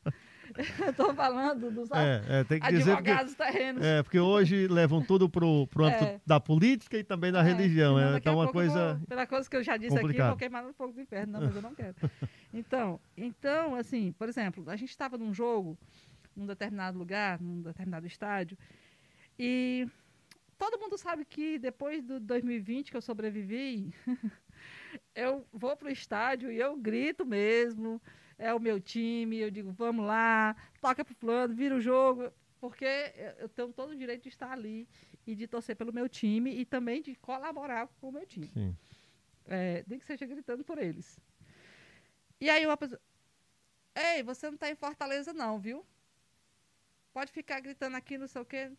D: estou falando dos
C: é, é, tem que
D: advogados
C: dizer
D: porque, terrenos.
C: É, porque hoje levam tudo para o âmbito é. da política e também da é, religião. É, então, uma coisa.
D: Vou, pela coisa que eu já disse complicado. aqui, vou queimar no fogo do inferno, não, mas eu não quero. Então, então assim, por exemplo, a gente estava num jogo, num determinado lugar, num determinado estádio, e todo mundo sabe que depois do 2020 que eu sobrevivi, eu vou pro estádio e eu grito mesmo. É o meu time, eu digo, vamos lá, toca pro fulano, vira o jogo, porque eu tenho todo o direito de estar ali e de torcer pelo meu time e também de colaborar com o meu time. Sim. É, nem que seja gritando por eles. E aí uma pessoa, ei, você não está em Fortaleza não, viu? Pode ficar gritando aqui, não sei o quê.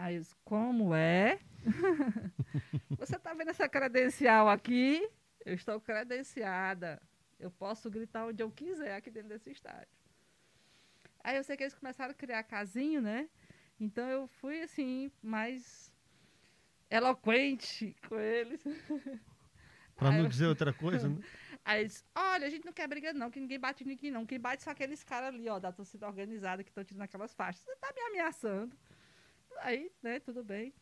D: Aí eu disse, como é? Você está vendo essa credencial aqui? Eu estou credenciada. Eu posso gritar onde eu quiser aqui dentro desse estádio. Aí eu sei que eles começaram a criar casinho, né? Então eu fui assim, mais eloquente com eles.
C: Para não
D: eu-
C: dizer outra coisa, né?
D: Aí eles, olha, a gente não quer briga não, que ninguém bate ninguém não. Quem bate são aqueles caras ali, ó, da torcida organizada que estão tirando aquelas faixas. Você tá me ameaçando. Aí, né, tudo bem.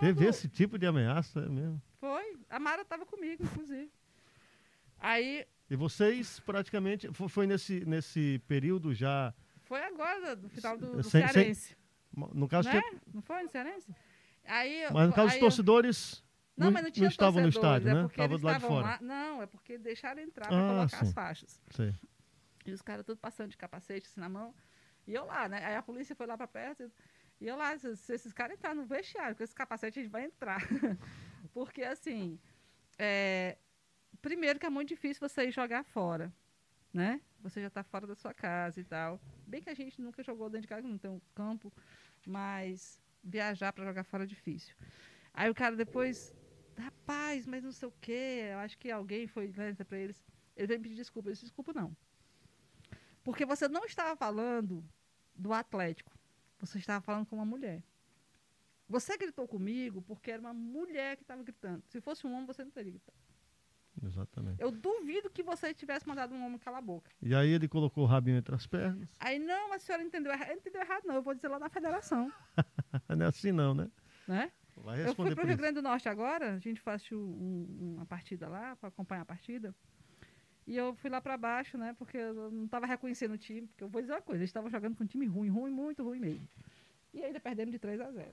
C: Teve
D: Quando-
C: esse tipo de ameaça é mesmo.
D: Foi. A Mara tava comigo, inclusive. Aí,
C: E vocês praticamente. fo- Foi nesse, nesse período já.
D: foi agora, no final do, do
C: Sem- sem-
D: Cearense.
C: No caso,
D: né?
C: tinha-
D: Não foi no Cearense? Aí,
C: mas no caso, os
D: aí eu-
C: torcedores
D: Não, mas não tinha
C: estavam no estádio,
D: é
C: né?
D: eles
C: do lado de fora.
D: lá. Não, é porque deixaram entrar pra
C: Ah,
D: colocar as
C: sim.
D: faixas.
C: Sei.
D: E os caras tudo passando de capacete assim na mão. E eu lá, né? Aí a polícia foi lá pra perto. E eu lá, se, se esses caras entrarem no vestiário com esse capacete, a gente vai entrar. Porque, assim, é, primeiro que é muito difícil você ir jogar fora, né? Você já tá fora da sua casa e tal. Bem que a gente nunca jogou dentro de casa, não tem um campo, mas viajar pra jogar fora é difícil. Aí o cara depois, rapaz, mas não sei o quê, eu acho que alguém foi né, pra eles. Ele veio me pedir desculpa. Eu disse, desculpa não. Porque você não estava falando do Atlético. Você estava falando com uma mulher. Você gritou comigo porque era uma mulher que estava gritando. Se fosse um homem, você não teria gritado.
C: Exatamente.
D: Eu duvido que você tivesse mandado um homem calar a boca.
C: E aí ele colocou o rabinho entre as pernas.
D: Aí, não, mas a senhora entendeu errado. Entendeu errado, não. Eu vou dizer lá na federação.
C: Não é assim não, né?
D: Né? Eu fui para o Rio. Grande do Norte agora, a gente faz um- uma partida lá, para acompanhar a partida. E eu fui lá para baixo, né? Porque eu não estava reconhecendo o time. Porque eu vou dizer uma coisa, eles estavam jogando com um time ruim, ruim, muito ruim mesmo. E ainda perdemos de 3 a 0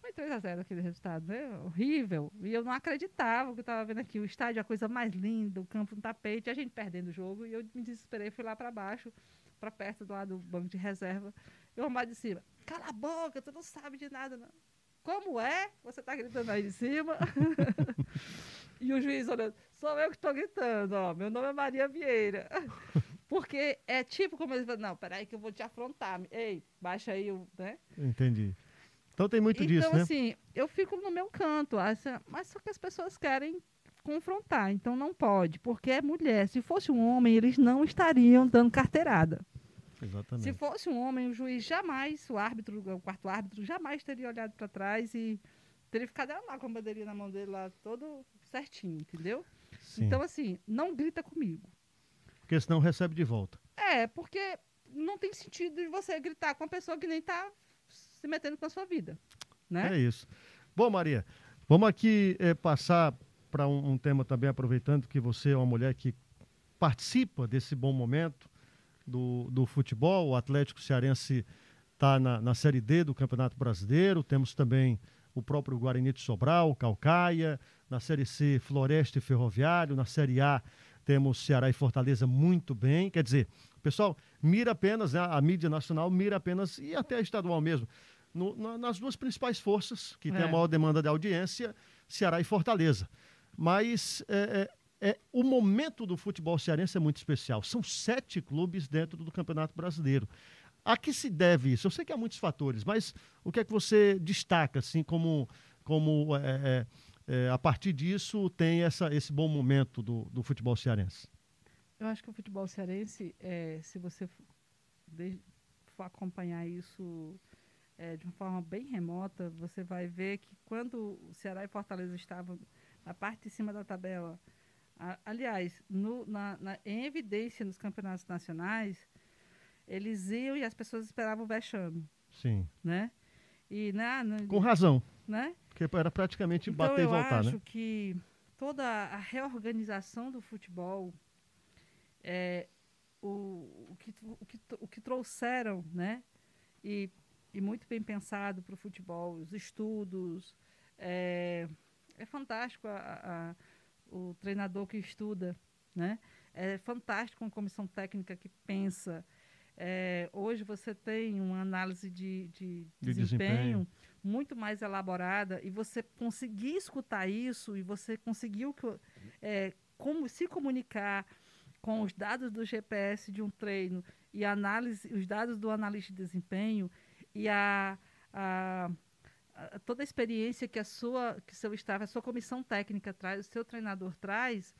D: Foi 3 a 0 aquele resultado, né? Horrível. E eu não acreditava que eu estava vendo aqui. O estádio é a coisa mais linda, o campo no tapete, a gente perdendo o jogo. E eu me desesperei, fui lá para baixo, para perto do lado do banco de reserva. E o Romário de cima, cala a boca, tu não sabe de nada, não. Como é? Você está gritando aí de cima. e o juiz olhando, sou eu que estou gritando, ó. Meu nome é Maria Vieira. Porque é tipo como eles falam, não, peraí que eu vou te afrontar. Ei, baixa aí o. Né?
C: Entendi. Então tem muito
D: então,
C: disso, né?
D: assim, eu fico no meu canto, mas só que as pessoas querem confrontar, então não pode, porque é mulher. Se fosse um homem, eles não estariam dando carteirada.
C: Exatamente.
D: Se fosse um homem, o juiz jamais, o árbitro, o quarto árbitro, jamais teria olhado para trás e teria ficado lá com a bandeirinha na mão dele lá, todo certinho, entendeu?
C: Sim.
D: Então, assim, não grita comigo.
C: Porque senão recebe de volta.
D: É, porque não tem sentido de você gritar com uma pessoa que nem está se metendo com a sua vida, né?
C: É isso. Bom, Maria, vamos aqui eh, passar para um, um tema também, aproveitando que você é uma mulher que participa desse bom momento do, do futebol. O Atlético Cearense está na, na Série D do Campeonato Brasileiro. Temos também o próprio Guarani de Sobral, Calcaia. Na Série C, Floresta e Ferroviário. Na Série A, temos Ceará e Fortaleza muito bem. Quer dizer, pessoal, mira apenas, né, a mídia nacional mira apenas, e até a estadual mesmo, no- na- nas duas principais forças, que tem a
D: É.
C: maior demanda de audiência, Ceará e Fortaleza. Mas é, é, é, o momento do futebol cearense é muito especial. São sete clubes dentro do Campeonato Brasileiro. A que se deve isso? Eu sei que há muitos fatores, mas o que é que você destaca, assim, como, como é, a partir disso tem essa, esse bom momento do, do futebol cearense?
D: Eu acho que o futebol cearense, é, se você for, acompanhar isso é, de uma forma bem remota, você vai ver que quando o Ceará e Fortaleza estavam na parte de cima da tabela, a- aliás, no- na- na- em evidência nos campeonatos nacionais, eles iam e as pessoas esperavam o vexame,
C: Sim.
D: né? E na, na-
C: Com razão,
D: né?
C: Porque era praticamente
D: Então
C: bater e
D: eu
C: voltar,
D: acho
C: né?
D: que toda a reorganização do futebol, é, o, o, que, o, que, o que trouxeram, né? E, e muito bem pensado para o futebol, os estudos, é, é fantástico a- a- a- o treinador que estuda, né? É fantástico uma comissão técnica que pensa. É, hoje você tem uma análise de, de
C: De
D: desempenho,
C: desempenho.
D: Muito mais elaborada e você conseguir escutar isso e você conseguiu é, como se comunicar com os dados do GPS de um treino e análise, os dados do analista de desempenho e a, a- a- toda a experiência que a sua, que seu staff, a sua comissão técnica traz, o seu treinador traz,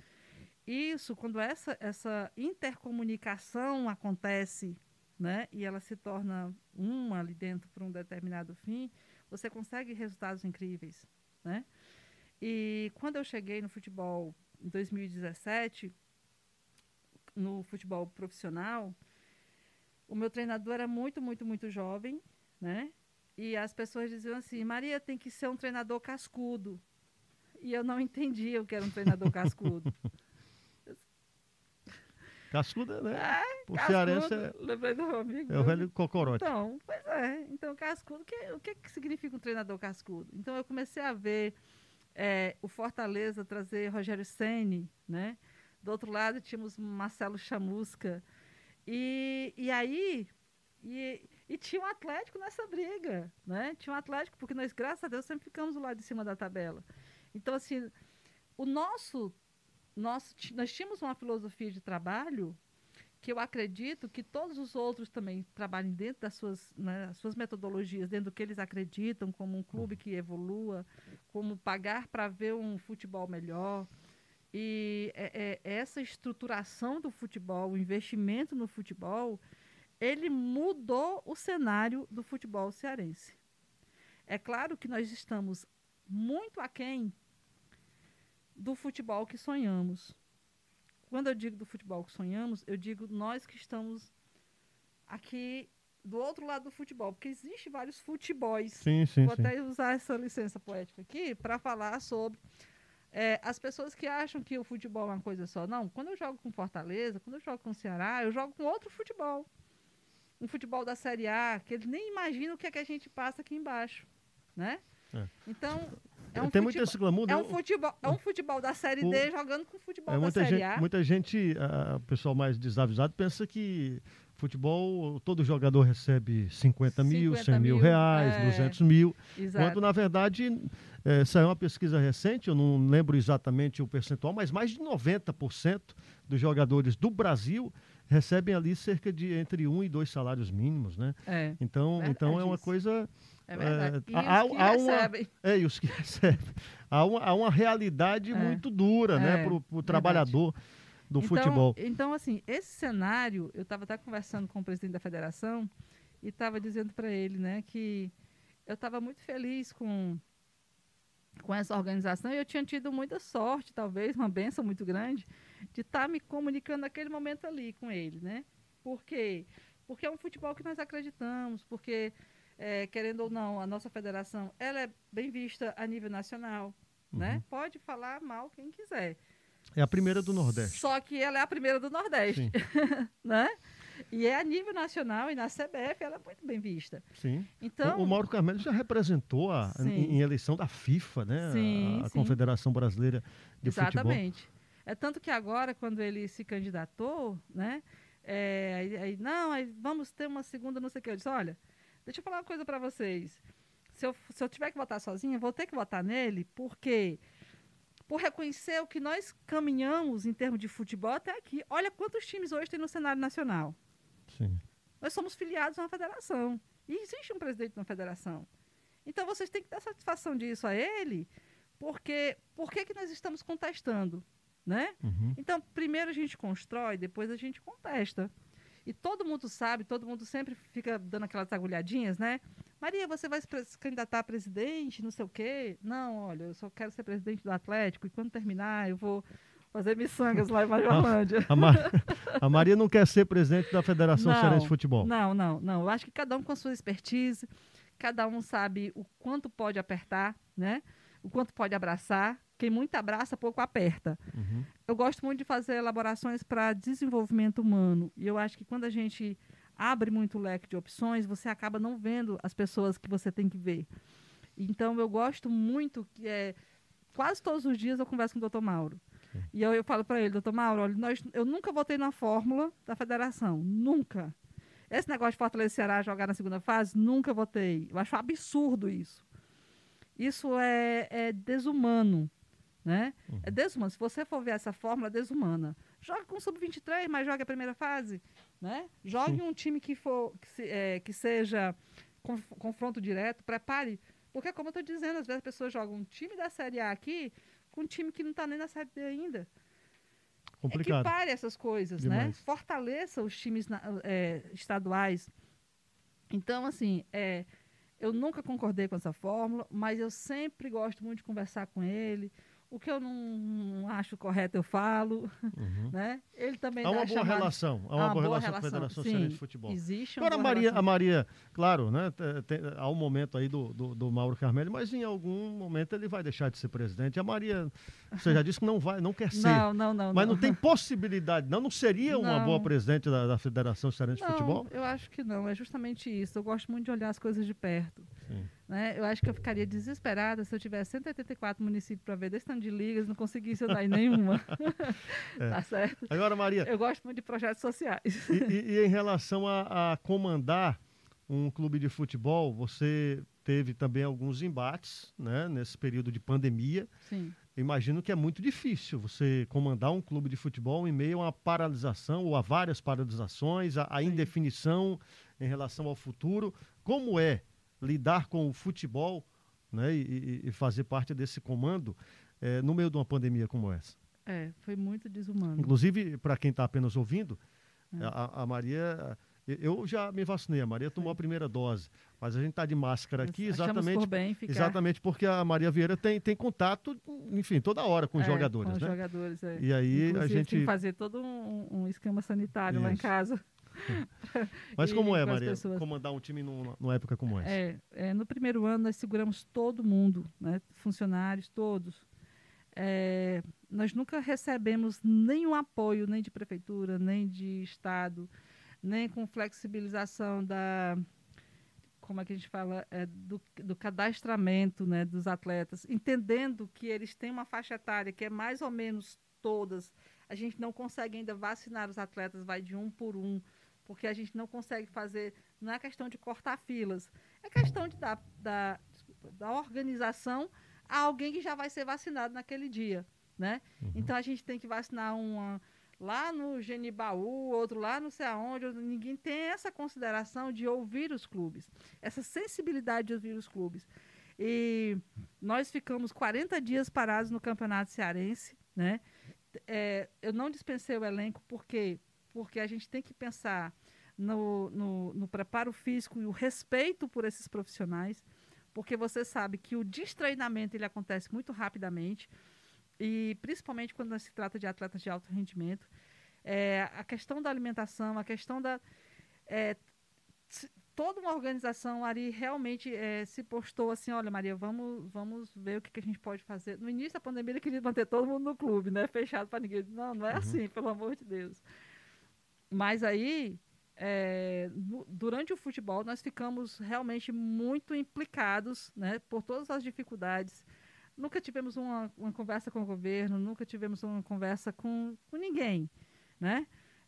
D: isso, quando essa, essa intercomunicação acontece, né, e ela se torna uma ali dentro para um determinado fim, você consegue resultados incríveis, né? E quando eu cheguei no futebol em 2017, no futebol profissional, o meu treinador era muito, muito, muito jovem, né? E as pessoas diziam assim: Maria tem que ser um treinador cascudo. E eu não entendia o que era um treinador cascudo.
C: Cascudo, né?
D: É,
C: Por cearense.
D: Lembrei do meu amigo.
C: é o velho cocorote.
D: Então, pois é. Então, cascudo, que, o que, que significa um treinador cascudo? Então, eu comecei a ver é, o Fortaleza trazer Rogério Ceni, né? Do outro lado, tínhamos Marcelo Chamusca. E, e aí, e, e tinha um Atlético nessa briga, né? Tinha um Atlético, porque nós, graças a Deus, sempre ficamos do lado de cima da tabela. Então, assim, o nosso, nosso nós tínhamos uma filosofia de trabalho que eu acredito que todos os outros também trabalhem dentro das suas, né, as suas metodologias, dentro do que eles acreditam, como um clube que evolua, como pagar para ver um futebol melhor. E é, é, essa estruturação do futebol, o investimento no futebol, ele mudou o cenário do futebol cearense. É claro que nós estamos muito aquém do futebol que sonhamos. Quando eu digo do futebol que sonhamos, eu digo nós que estamos aqui do outro lado do futebol, porque existe vários futebols.
C: Sim, sim,
D: Vou
C: sim.
D: até usar essa licença poética aqui para falar sobre é, as pessoas que acham que o futebol é uma coisa só. Não, quando eu jogo com Fortaleza, quando eu jogo com Ceará, eu jogo com outro futebol. Um futebol da Série A, que eles nem imaginam o que é que a gente passa aqui embaixo, né?
C: É.
D: Então, é um,
C: Tem muito
D: futebol,
C: esse glamour,
D: é
C: né?
D: um futebol, é um futebol da Série
C: O-
D: D jogando com futebol
C: É,
D: da Série
C: gente,
D: A.
C: muita gente, o pessoal mais desavisado, pensa que futebol, todo jogador recebe 50 mil,
D: 50
C: 100 mil
D: mil,
C: reais,
D: é.
C: 200 mil.
D: Exato.
C: Quando, na verdade, eh, saiu uma pesquisa recente, eu não lembro exatamente o percentual, mas mais de 90% dos jogadores do Brasil recebem ali cerca de entre um e dois salários mínimos, né?
D: É,
C: Então, então é uma
D: isso. É verdade.
C: É,
D: e
C: há-
D: os que
C: há uma-
D: recebem.
C: É, e os que recebem. Há uma, há uma realidade
D: É.
C: muito dura, né,
D: É,
C: para o trabalhador do
D: então,
C: futebol.
D: Então, assim, esse cenário, eu estava até conversando com o presidente da federação e estava dizendo para ele, né, que eu estava muito feliz com com essa organização e eu tinha tido muita sorte, talvez, uma benção muito grande, de estar me comunicando naquele momento ali com ele, né? Por quê? Porque é um futebol que nós acreditamos, porque, é, querendo ou não, a nossa federação, ela é bem vista a nível nacional, né? Pode falar mal quem quiser.
C: É a primeira do Nordeste.
D: Só que ela é a primeira do Nordeste, né? E é a nível nacional e na CBF ela é muito bem vista.
C: sim.
D: Então,
C: o, o Mauro Carmelo já representou a, em, em eleição da FIFA, né?
D: Sim,
C: a, a
D: sim.
C: Confederação Brasileira de Futebol.
D: exatamente. É tanto que agora, quando ele se candidatou, né? é, aí, aí, não, aí vamos ter uma segunda, não sei o que. Eu disse, olha, deixa eu falar uma coisa para vocês. Se eu, se eu tiver que votar sozinha, vou ter que votar nele, porque por reconhecer o que nós caminhamos em termos de futebol até aqui. Olha quantos times hoje tem no cenário nacional.
C: Sim.
D: Nós somos filiados a uma federação. E existe um presidente na federação. Então vocês têm que dar satisfação disso a ele, porque por que, que nós estamos contestando? Né?
C: Uhum.
D: Então, primeiro a gente constrói, depois a gente contesta. E todo mundo sabe, todo mundo sempre fica dando aquelas agulhadinhas, né? Maria, você vai se candidatar a presidente, não sei o quê? Não, olha, eu só quero ser presidente do Atlético e quando terminar eu vou fazer miçangas lá em Majorlândia.
C: A, Ma- a Maria não quer ser presidente da Federação Cearense de Futebol.
D: Não, não, não. Eu acho que cada um com a sua expertise, cada um sabe o quanto pode apertar, né? O quanto pode abraçar. Quem muito abraça, pouco aperta.
C: Uhum.
D: Eu gosto muito de fazer elaborações para desenvolvimento humano. E eu acho que quando a gente abre muito o leque de opções, você acaba não vendo as pessoas que você tem que ver. Então, eu gosto muito que é, quase todos os dias eu converso com o doutor Mauro. E eu, eu falo para ele, doutor Mauro, olha, nós, eu nunca votei na fórmula da federação. Nunca. Esse negócio de Fortaleza e Ceará jogar na segunda fase, nunca votei. Eu acho absurdo isso. Isso é, é desumano. Né? É desumano. Se você for ver essa fórmula, é desumana. Joga com sub-23, mas joga a primeira fase. Né? Jogue um time que, for, que, se- é, que seja conf- confronto direto, prepare. Porque, como eu estou dizendo, às vezes as pessoas jogam um time da Série A aqui com um time que não está nem na Série D ainda.
C: complicado.
D: equipare essas coisas, né?
C: Demais.
D: Fortaleça os times na- é, estaduais. Então, assim, é, eu nunca concordei com essa fórmula, mas eu sempre gosto muito de conversar com ele. O que eu não, não acho correto, eu falo,
C: Uhum.
D: né? Ele também
C: Há uma boa
D: chamada-
C: relação. Há uma, boa relação com a Federação
D: sim,
C: de Futebol.
D: Existe uma
C: Agora, a
D: boa
C: Maria, a
D: relação.
C: Maria, claro, né? te- te- há um momento aí do, do, do Mauro Carmelli, mas em algum momento ele vai deixar de ser presidente. A Maria, você já disse que não vai, não quer ser.
D: Não, não, não.
C: mas não tem possibilidade, não. Não seria uma
D: Não.
C: boa presidente da, da Federação Cearense de
D: Não,
C: Futebol?
D: eu acho que não. É justamente isso. Eu gosto muito de olhar as coisas de perto.
C: Sim.
D: Né? Eu acho que eu ficaria desesperada se eu tivesse 184 municípios para ver desse tanto de ligas e não conseguisse andar em nenhuma.
C: É.
D: Tá certo?
C: Agora, Maria,
D: Eu gosto muito de projetos sociais.
C: e, e- e em relação a, a comandar um clube de futebol, você teve também alguns embates, né? Nesse período de pandemia.
D: Sim.
C: Imagino que é muito difícil você comandar um clube de futebol em meio a uma paralisação ou a várias paralisações, a, a indefinição em relação ao futuro. Como é lidar com o futebol né, e, e- fazer parte desse comando eh, no meio de uma pandemia como essa?
D: É, foi muito desumano.
C: Inclusive, para quem está apenas ouvindo,
D: É.
C: a, a Maria. Eu já me vacinei, a Maria tomou a primeira dose, mas a gente está de máscara aqui exatamente
D: por bem ficar
C: Exatamente porque a Maria Vieira tem, tem contato, enfim, toda hora com os
D: é,
C: jogadores,
D: com os
C: né?
D: jogadores, é.
C: E aí
D: Inclusive,
C: a
D: tem
C: gente.
D: que fazer todo um, um esquema sanitário lá em
C: Isso.
D: casa.
C: Mas como é, Maria,
D: pessoas.
C: comandar um time num- numa época como essa?
D: É, é, no primeiro ano nós seguramos todo mundo, né, funcionários todos. É, nós nunca recebemos nenhum apoio, nem de prefeitura, nem de estado, nem com flexibilização da, como é que a gente fala, É, do, do cadastramento né, dos atletas, entendendo que eles têm uma faixa etária que é mais ou menos todas. A gente não consegue ainda vacinar os atletas, vai de um por um, porque a gente não consegue fazer, não é questão de cortar filas, é questão de dar, da, da organização a alguém que já vai ser vacinado naquele dia, né? Então a gente tem que vacinar uma lá no Genibaú, outro lá não sei aonde, ninguém tem essa consideração de ouvir os clubes, essa sensibilidade de ouvir os clubes. E nós ficamos 40 dias parados no Campeonato Cearense, né? É, eu não dispensei o elenco porque porque a gente tem que pensar no, no, no preparo físico e o respeito por esses profissionais, porque você sabe que o destreinamento ele acontece muito rapidamente e principalmente quando se trata de atletas de alto rendimento, é, a questão da alimentação, a questão da é, toda uma organização ali realmente é, se postou assim, olha Maria, vamos vamos ver o que, que a gente pode fazer. No início da pandemia ele queria manter todo mundo no clube, né, fechado para ninguém. Não, não é assim, pelo amor de Deus. Mas aí é, durante o futebol nós ficamos realmente muito implicados, né, por todas as dificuldades. Nunca tivemos uma, uma conversa com o governo, nunca tivemos uma conversa com, com ninguém, né?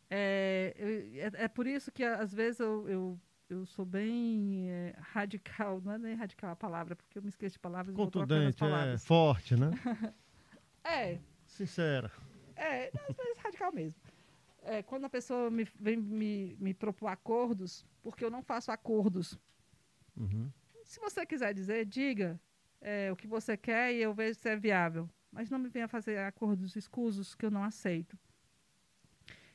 D: É, eu- é, é por isso que às vezes eu, eu, eu sou bem é, radical, não é nem radical a palavra, porque eu me esqueço de palavras
C: Contundente, é
D: palavras.
C: forte, né?
D: É,
C: Sincera.
D: é, às vezes radical mesmo. É, quando a pessoa me, vem me, me propor acordos, porque eu não faço acordos.
C: Uhum.
D: Se você quiser dizer, diga é, o que você quer e eu vejo se é viável. Mas não me venha fazer acordos escusos que eu não aceito.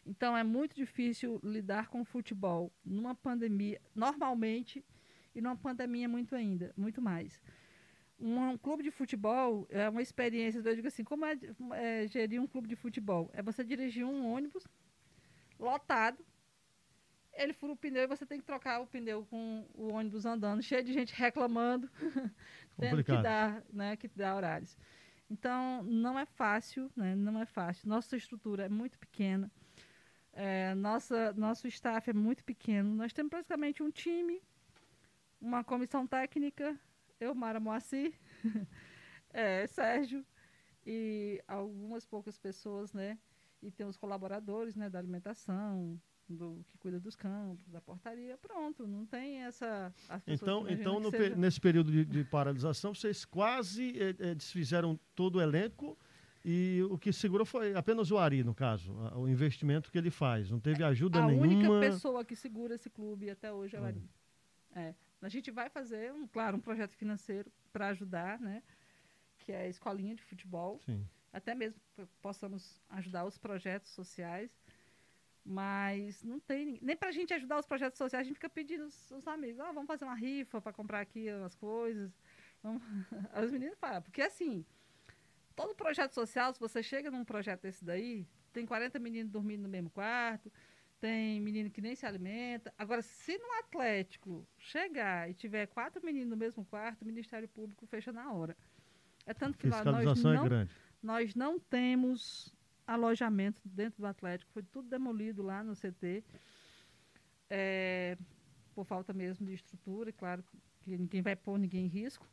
D: Então é muito difícil lidar com o futebol numa pandemia, normalmente, e numa pandemia muito ainda, muito mais. Um, um clube de futebol é uma experiência, eu digo assim, como é, é gerir um clube de futebol? É você dirigir um ônibus lotado, ele fura o pneu e você tem que trocar o pneu com o ônibus andando, cheio de gente reclamando, tendo que dar, né, que dar horários. Então, não é fácil, né, não é fácil. Nossa estrutura é muito pequena, é, nossa, nosso staff é muito pequeno. Nós temos praticamente um time, uma comissão técnica, eu, Mara Moacir, é, Sérgio e algumas poucas pessoas, né? E tem os colaboradores, né, da alimentação, do que cuida dos campos, da portaria, pronto, não tem essa.
C: Então, então
D: seja-
C: nesse período de, de paralisação, vocês quase eh, eh, desfizeram todo o elenco e o que segurou foi apenas o Ari, no caso, a- o investimento que ele faz. Não teve ajuda
D: a
C: nenhuma.
D: única pessoa que segura esse clube até hoje é o. Ari. É. A gente vai fazer, um, claro, um projeto financeiro para ajudar, né? Que é a escolinha de futebol.
C: Sim.
D: Até mesmo possamos ajudar os projetos sociais. Mas não tem. Nem para a gente ajudar os projetos sociais, a gente fica pedindo os, os amigos: oh, vamos fazer uma rifa para comprar aqui as coisas. Vamos... As meninas falam, porque assim, todo projeto social, se você chega num projeto desse daí, tem 40 meninos dormindo no mesmo quarto, tem menino que nem se alimenta. Agora, se no Atlético chegar e tiver quatro meninos no mesmo quarto, o Ministério Público fecha na hora. É tanto que nós, nós
C: é
D: não,
C: grande.
D: Nós não temos alojamento dentro do Atlético, foi tudo demolido lá no CT, é, por falta mesmo de estrutura, e claro que ninguém vai pôr ninguém em risco,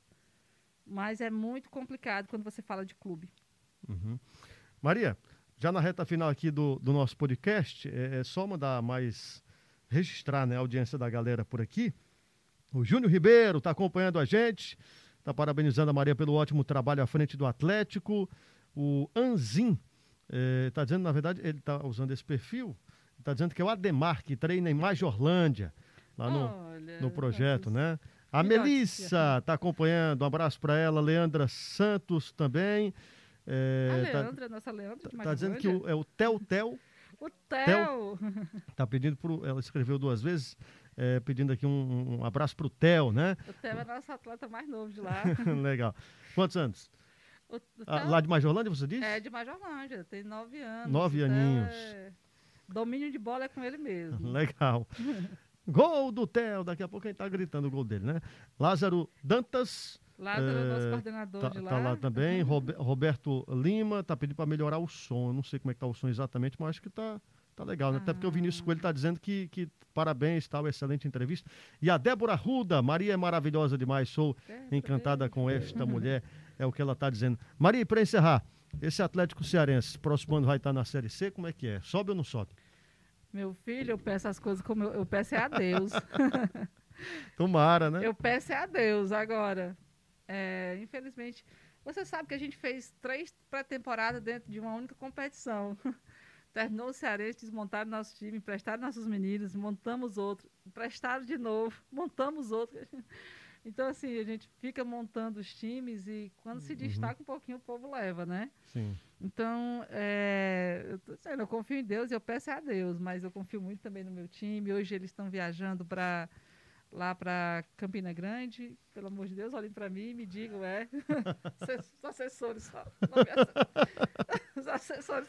D: mas é muito complicado quando você fala de clube.
C: Uhum. Maria, já na reta final aqui do, do nosso podcast, é, é só mandar mais registrar né, a audiência da galera por aqui. O Júnior Ribeiro está acompanhando a gente, está parabenizando a Maria pelo ótimo trabalho à frente do Atlético. O Anzin está dizendo, na verdade, ele está usando esse perfil, está dizendo que é o Ademar, que treina em Majorlândia, lá no,
D: Olha,
C: no projeto, né? A Melissa está acompanhando, um abraço para ela, Leandra Santos também. É,
D: a
C: tá-
D: Leandra, nossa Leandra de
C: Tá dizendo que o, é o Tel Tel,
D: O Theo.
C: tá pedindo pro, ela escreveu duas vezes, é, pedindo aqui um, um abraço pro Tel, né?
D: O Theo é nosso atleta mais novo de lá.
C: Legal. Quantos anos?
D: O,
C: Ah,
D: Theo
C: lá de Majorlândia, você disse?
D: é de Majorlândia, tem nove anos.
C: Nove
D: O Theo
C: aninhos.
D: é- Domínio de bola é com ele mesmo.
C: Legal. Gol do Tel, daqui a pouco a gente tá gritando o gol dele, né? Lázaro Dantas,
D: Lázaro é o nosso coordenador
C: tá,
D: de lá.
C: tá lá também. Robe- Roberto Lima tá pedindo para melhorar o som. Eu não sei como é que tá o som exatamente, mas acho que tá, tá legal, né? Até porque o Vinícius
D: Ah.
C: Coelho tá dizendo que, que parabéns, tal, excelente entrevista. E a Débora Ruda, Maria é maravilhosa demais, sou
D: É,
C: encantada com esta mulher, é o que ela tá dizendo. Maria, para encerrar, esse Atlético Cearense, próximo ano vai estar na Série C, como é que é? Sobe ou não sobe?
D: Meu filho, eu peço as coisas como eu, eu peço é a Deus.
C: Tomara, né?
D: eu peço é a Deus agora. É, infelizmente, você sabe que a gente fez três pré-temporadas dentro de uma única competição. Terminou o Cearense, desmontaram nosso time, emprestaram nossos meninos, montamos outro, emprestaram de novo, montamos outro. Então, assim, a gente fica montando os times e quando se destaca um pouquinho, o povo leva, né?
C: Sim.
D: Então, é, eu tô dizendo, eu confio em Deus e eu peço é a Deus, mas eu confio muito também no meu time. Hoje eles estão viajando para lá para Campina Grande. Pelo amor de Deus, olhem para mim e me digam, é. Os assessores só. Os assessores.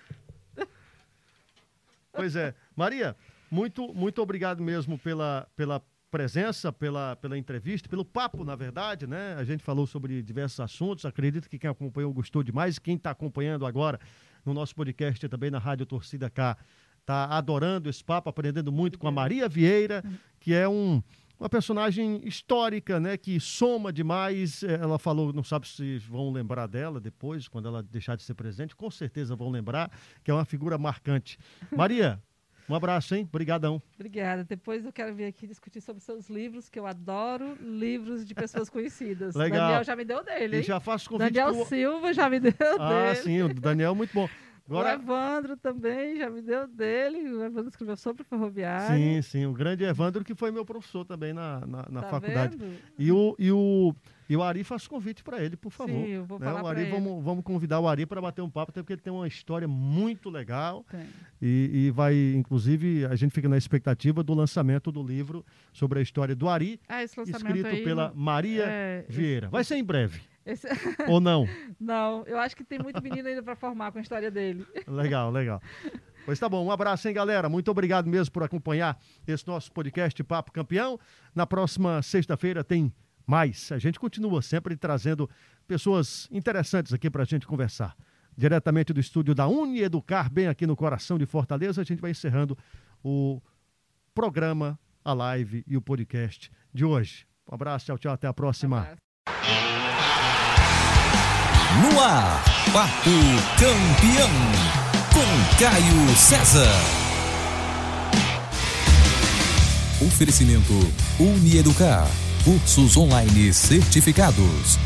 C: Pois é. Maria, muito, muito obrigado mesmo pela, pela presença, pela, pela entrevista, pelo papo, na verdade, né? A gente falou sobre diversos assuntos. Acredito que quem acompanhou gostou demais. Quem está acompanhando agora no nosso podcast e também na Rádio Torcida K está adorando esse papo, aprendendo muito com a Maria Vieira, que é um, uma personagem histórica, né? Que soma demais. Ela falou, não sabe se vão lembrar dela depois, quando ela deixar de ser presente. Com certeza vão lembrar, que é uma figura marcante. Maria, um abraço, hein? Obrigadão.
D: Obrigada. Depois eu quero vir aqui discutir sobre seus livros, que eu adoro livros de pessoas conhecidas.
C: Legal.
D: Daniel já me deu dele,
C: E
D: hein?
C: já faço convite
D: Daniel
C: pro...
D: Silva já me deu
C: Ah,
D: dele.
C: sim, o Daniel é muito bom.
D: O
C: Agora,
D: Evandro também já me deu dele. O Evandro escreveu sobre ferroviário.
C: sim, sim, o grande Evandro, que foi meu professor também na, na, na
D: Tá
C: faculdade.
D: vendo?
C: E o, e, o, e o Ari faz convite para ele, por favor.
D: Sim, eu vou
C: né?
D: falar
C: o
D: pra
C: Ari,
D: ele.
C: vamos, vamos convidar o Ari para bater um papo, até porque ele tem uma história muito legal. E, e vai, inclusive, a gente fica na expectativa do lançamento do livro sobre a história do Ari,
D: Ah,
C: escrito
D: aí...
C: pela Maria
D: é,
C: Vieira. Vai ser em breve,
D: esse-
C: ou não?
D: Não, eu acho que tem muito menino ainda para formar com a história dele.
C: Legal, legal. Pois tá bom, um abraço, hein, galera? Muito obrigado mesmo por acompanhar esse nosso podcast Papo Campeão. Na próxima sexta-feira tem mais. A gente continua sempre trazendo pessoas interessantes aqui para a gente conversar. Diretamente do estúdio da Unieducar, bem aqui no coração de Fortaleza, a gente vai encerrando o programa, a live e o podcast de hoje. Um abraço, tchau, tchau, até a próxima.
D: Abraço.
A: No ar, Papo Campeão, com Caio César. Oferecimento Unieducar, cursos online certificados.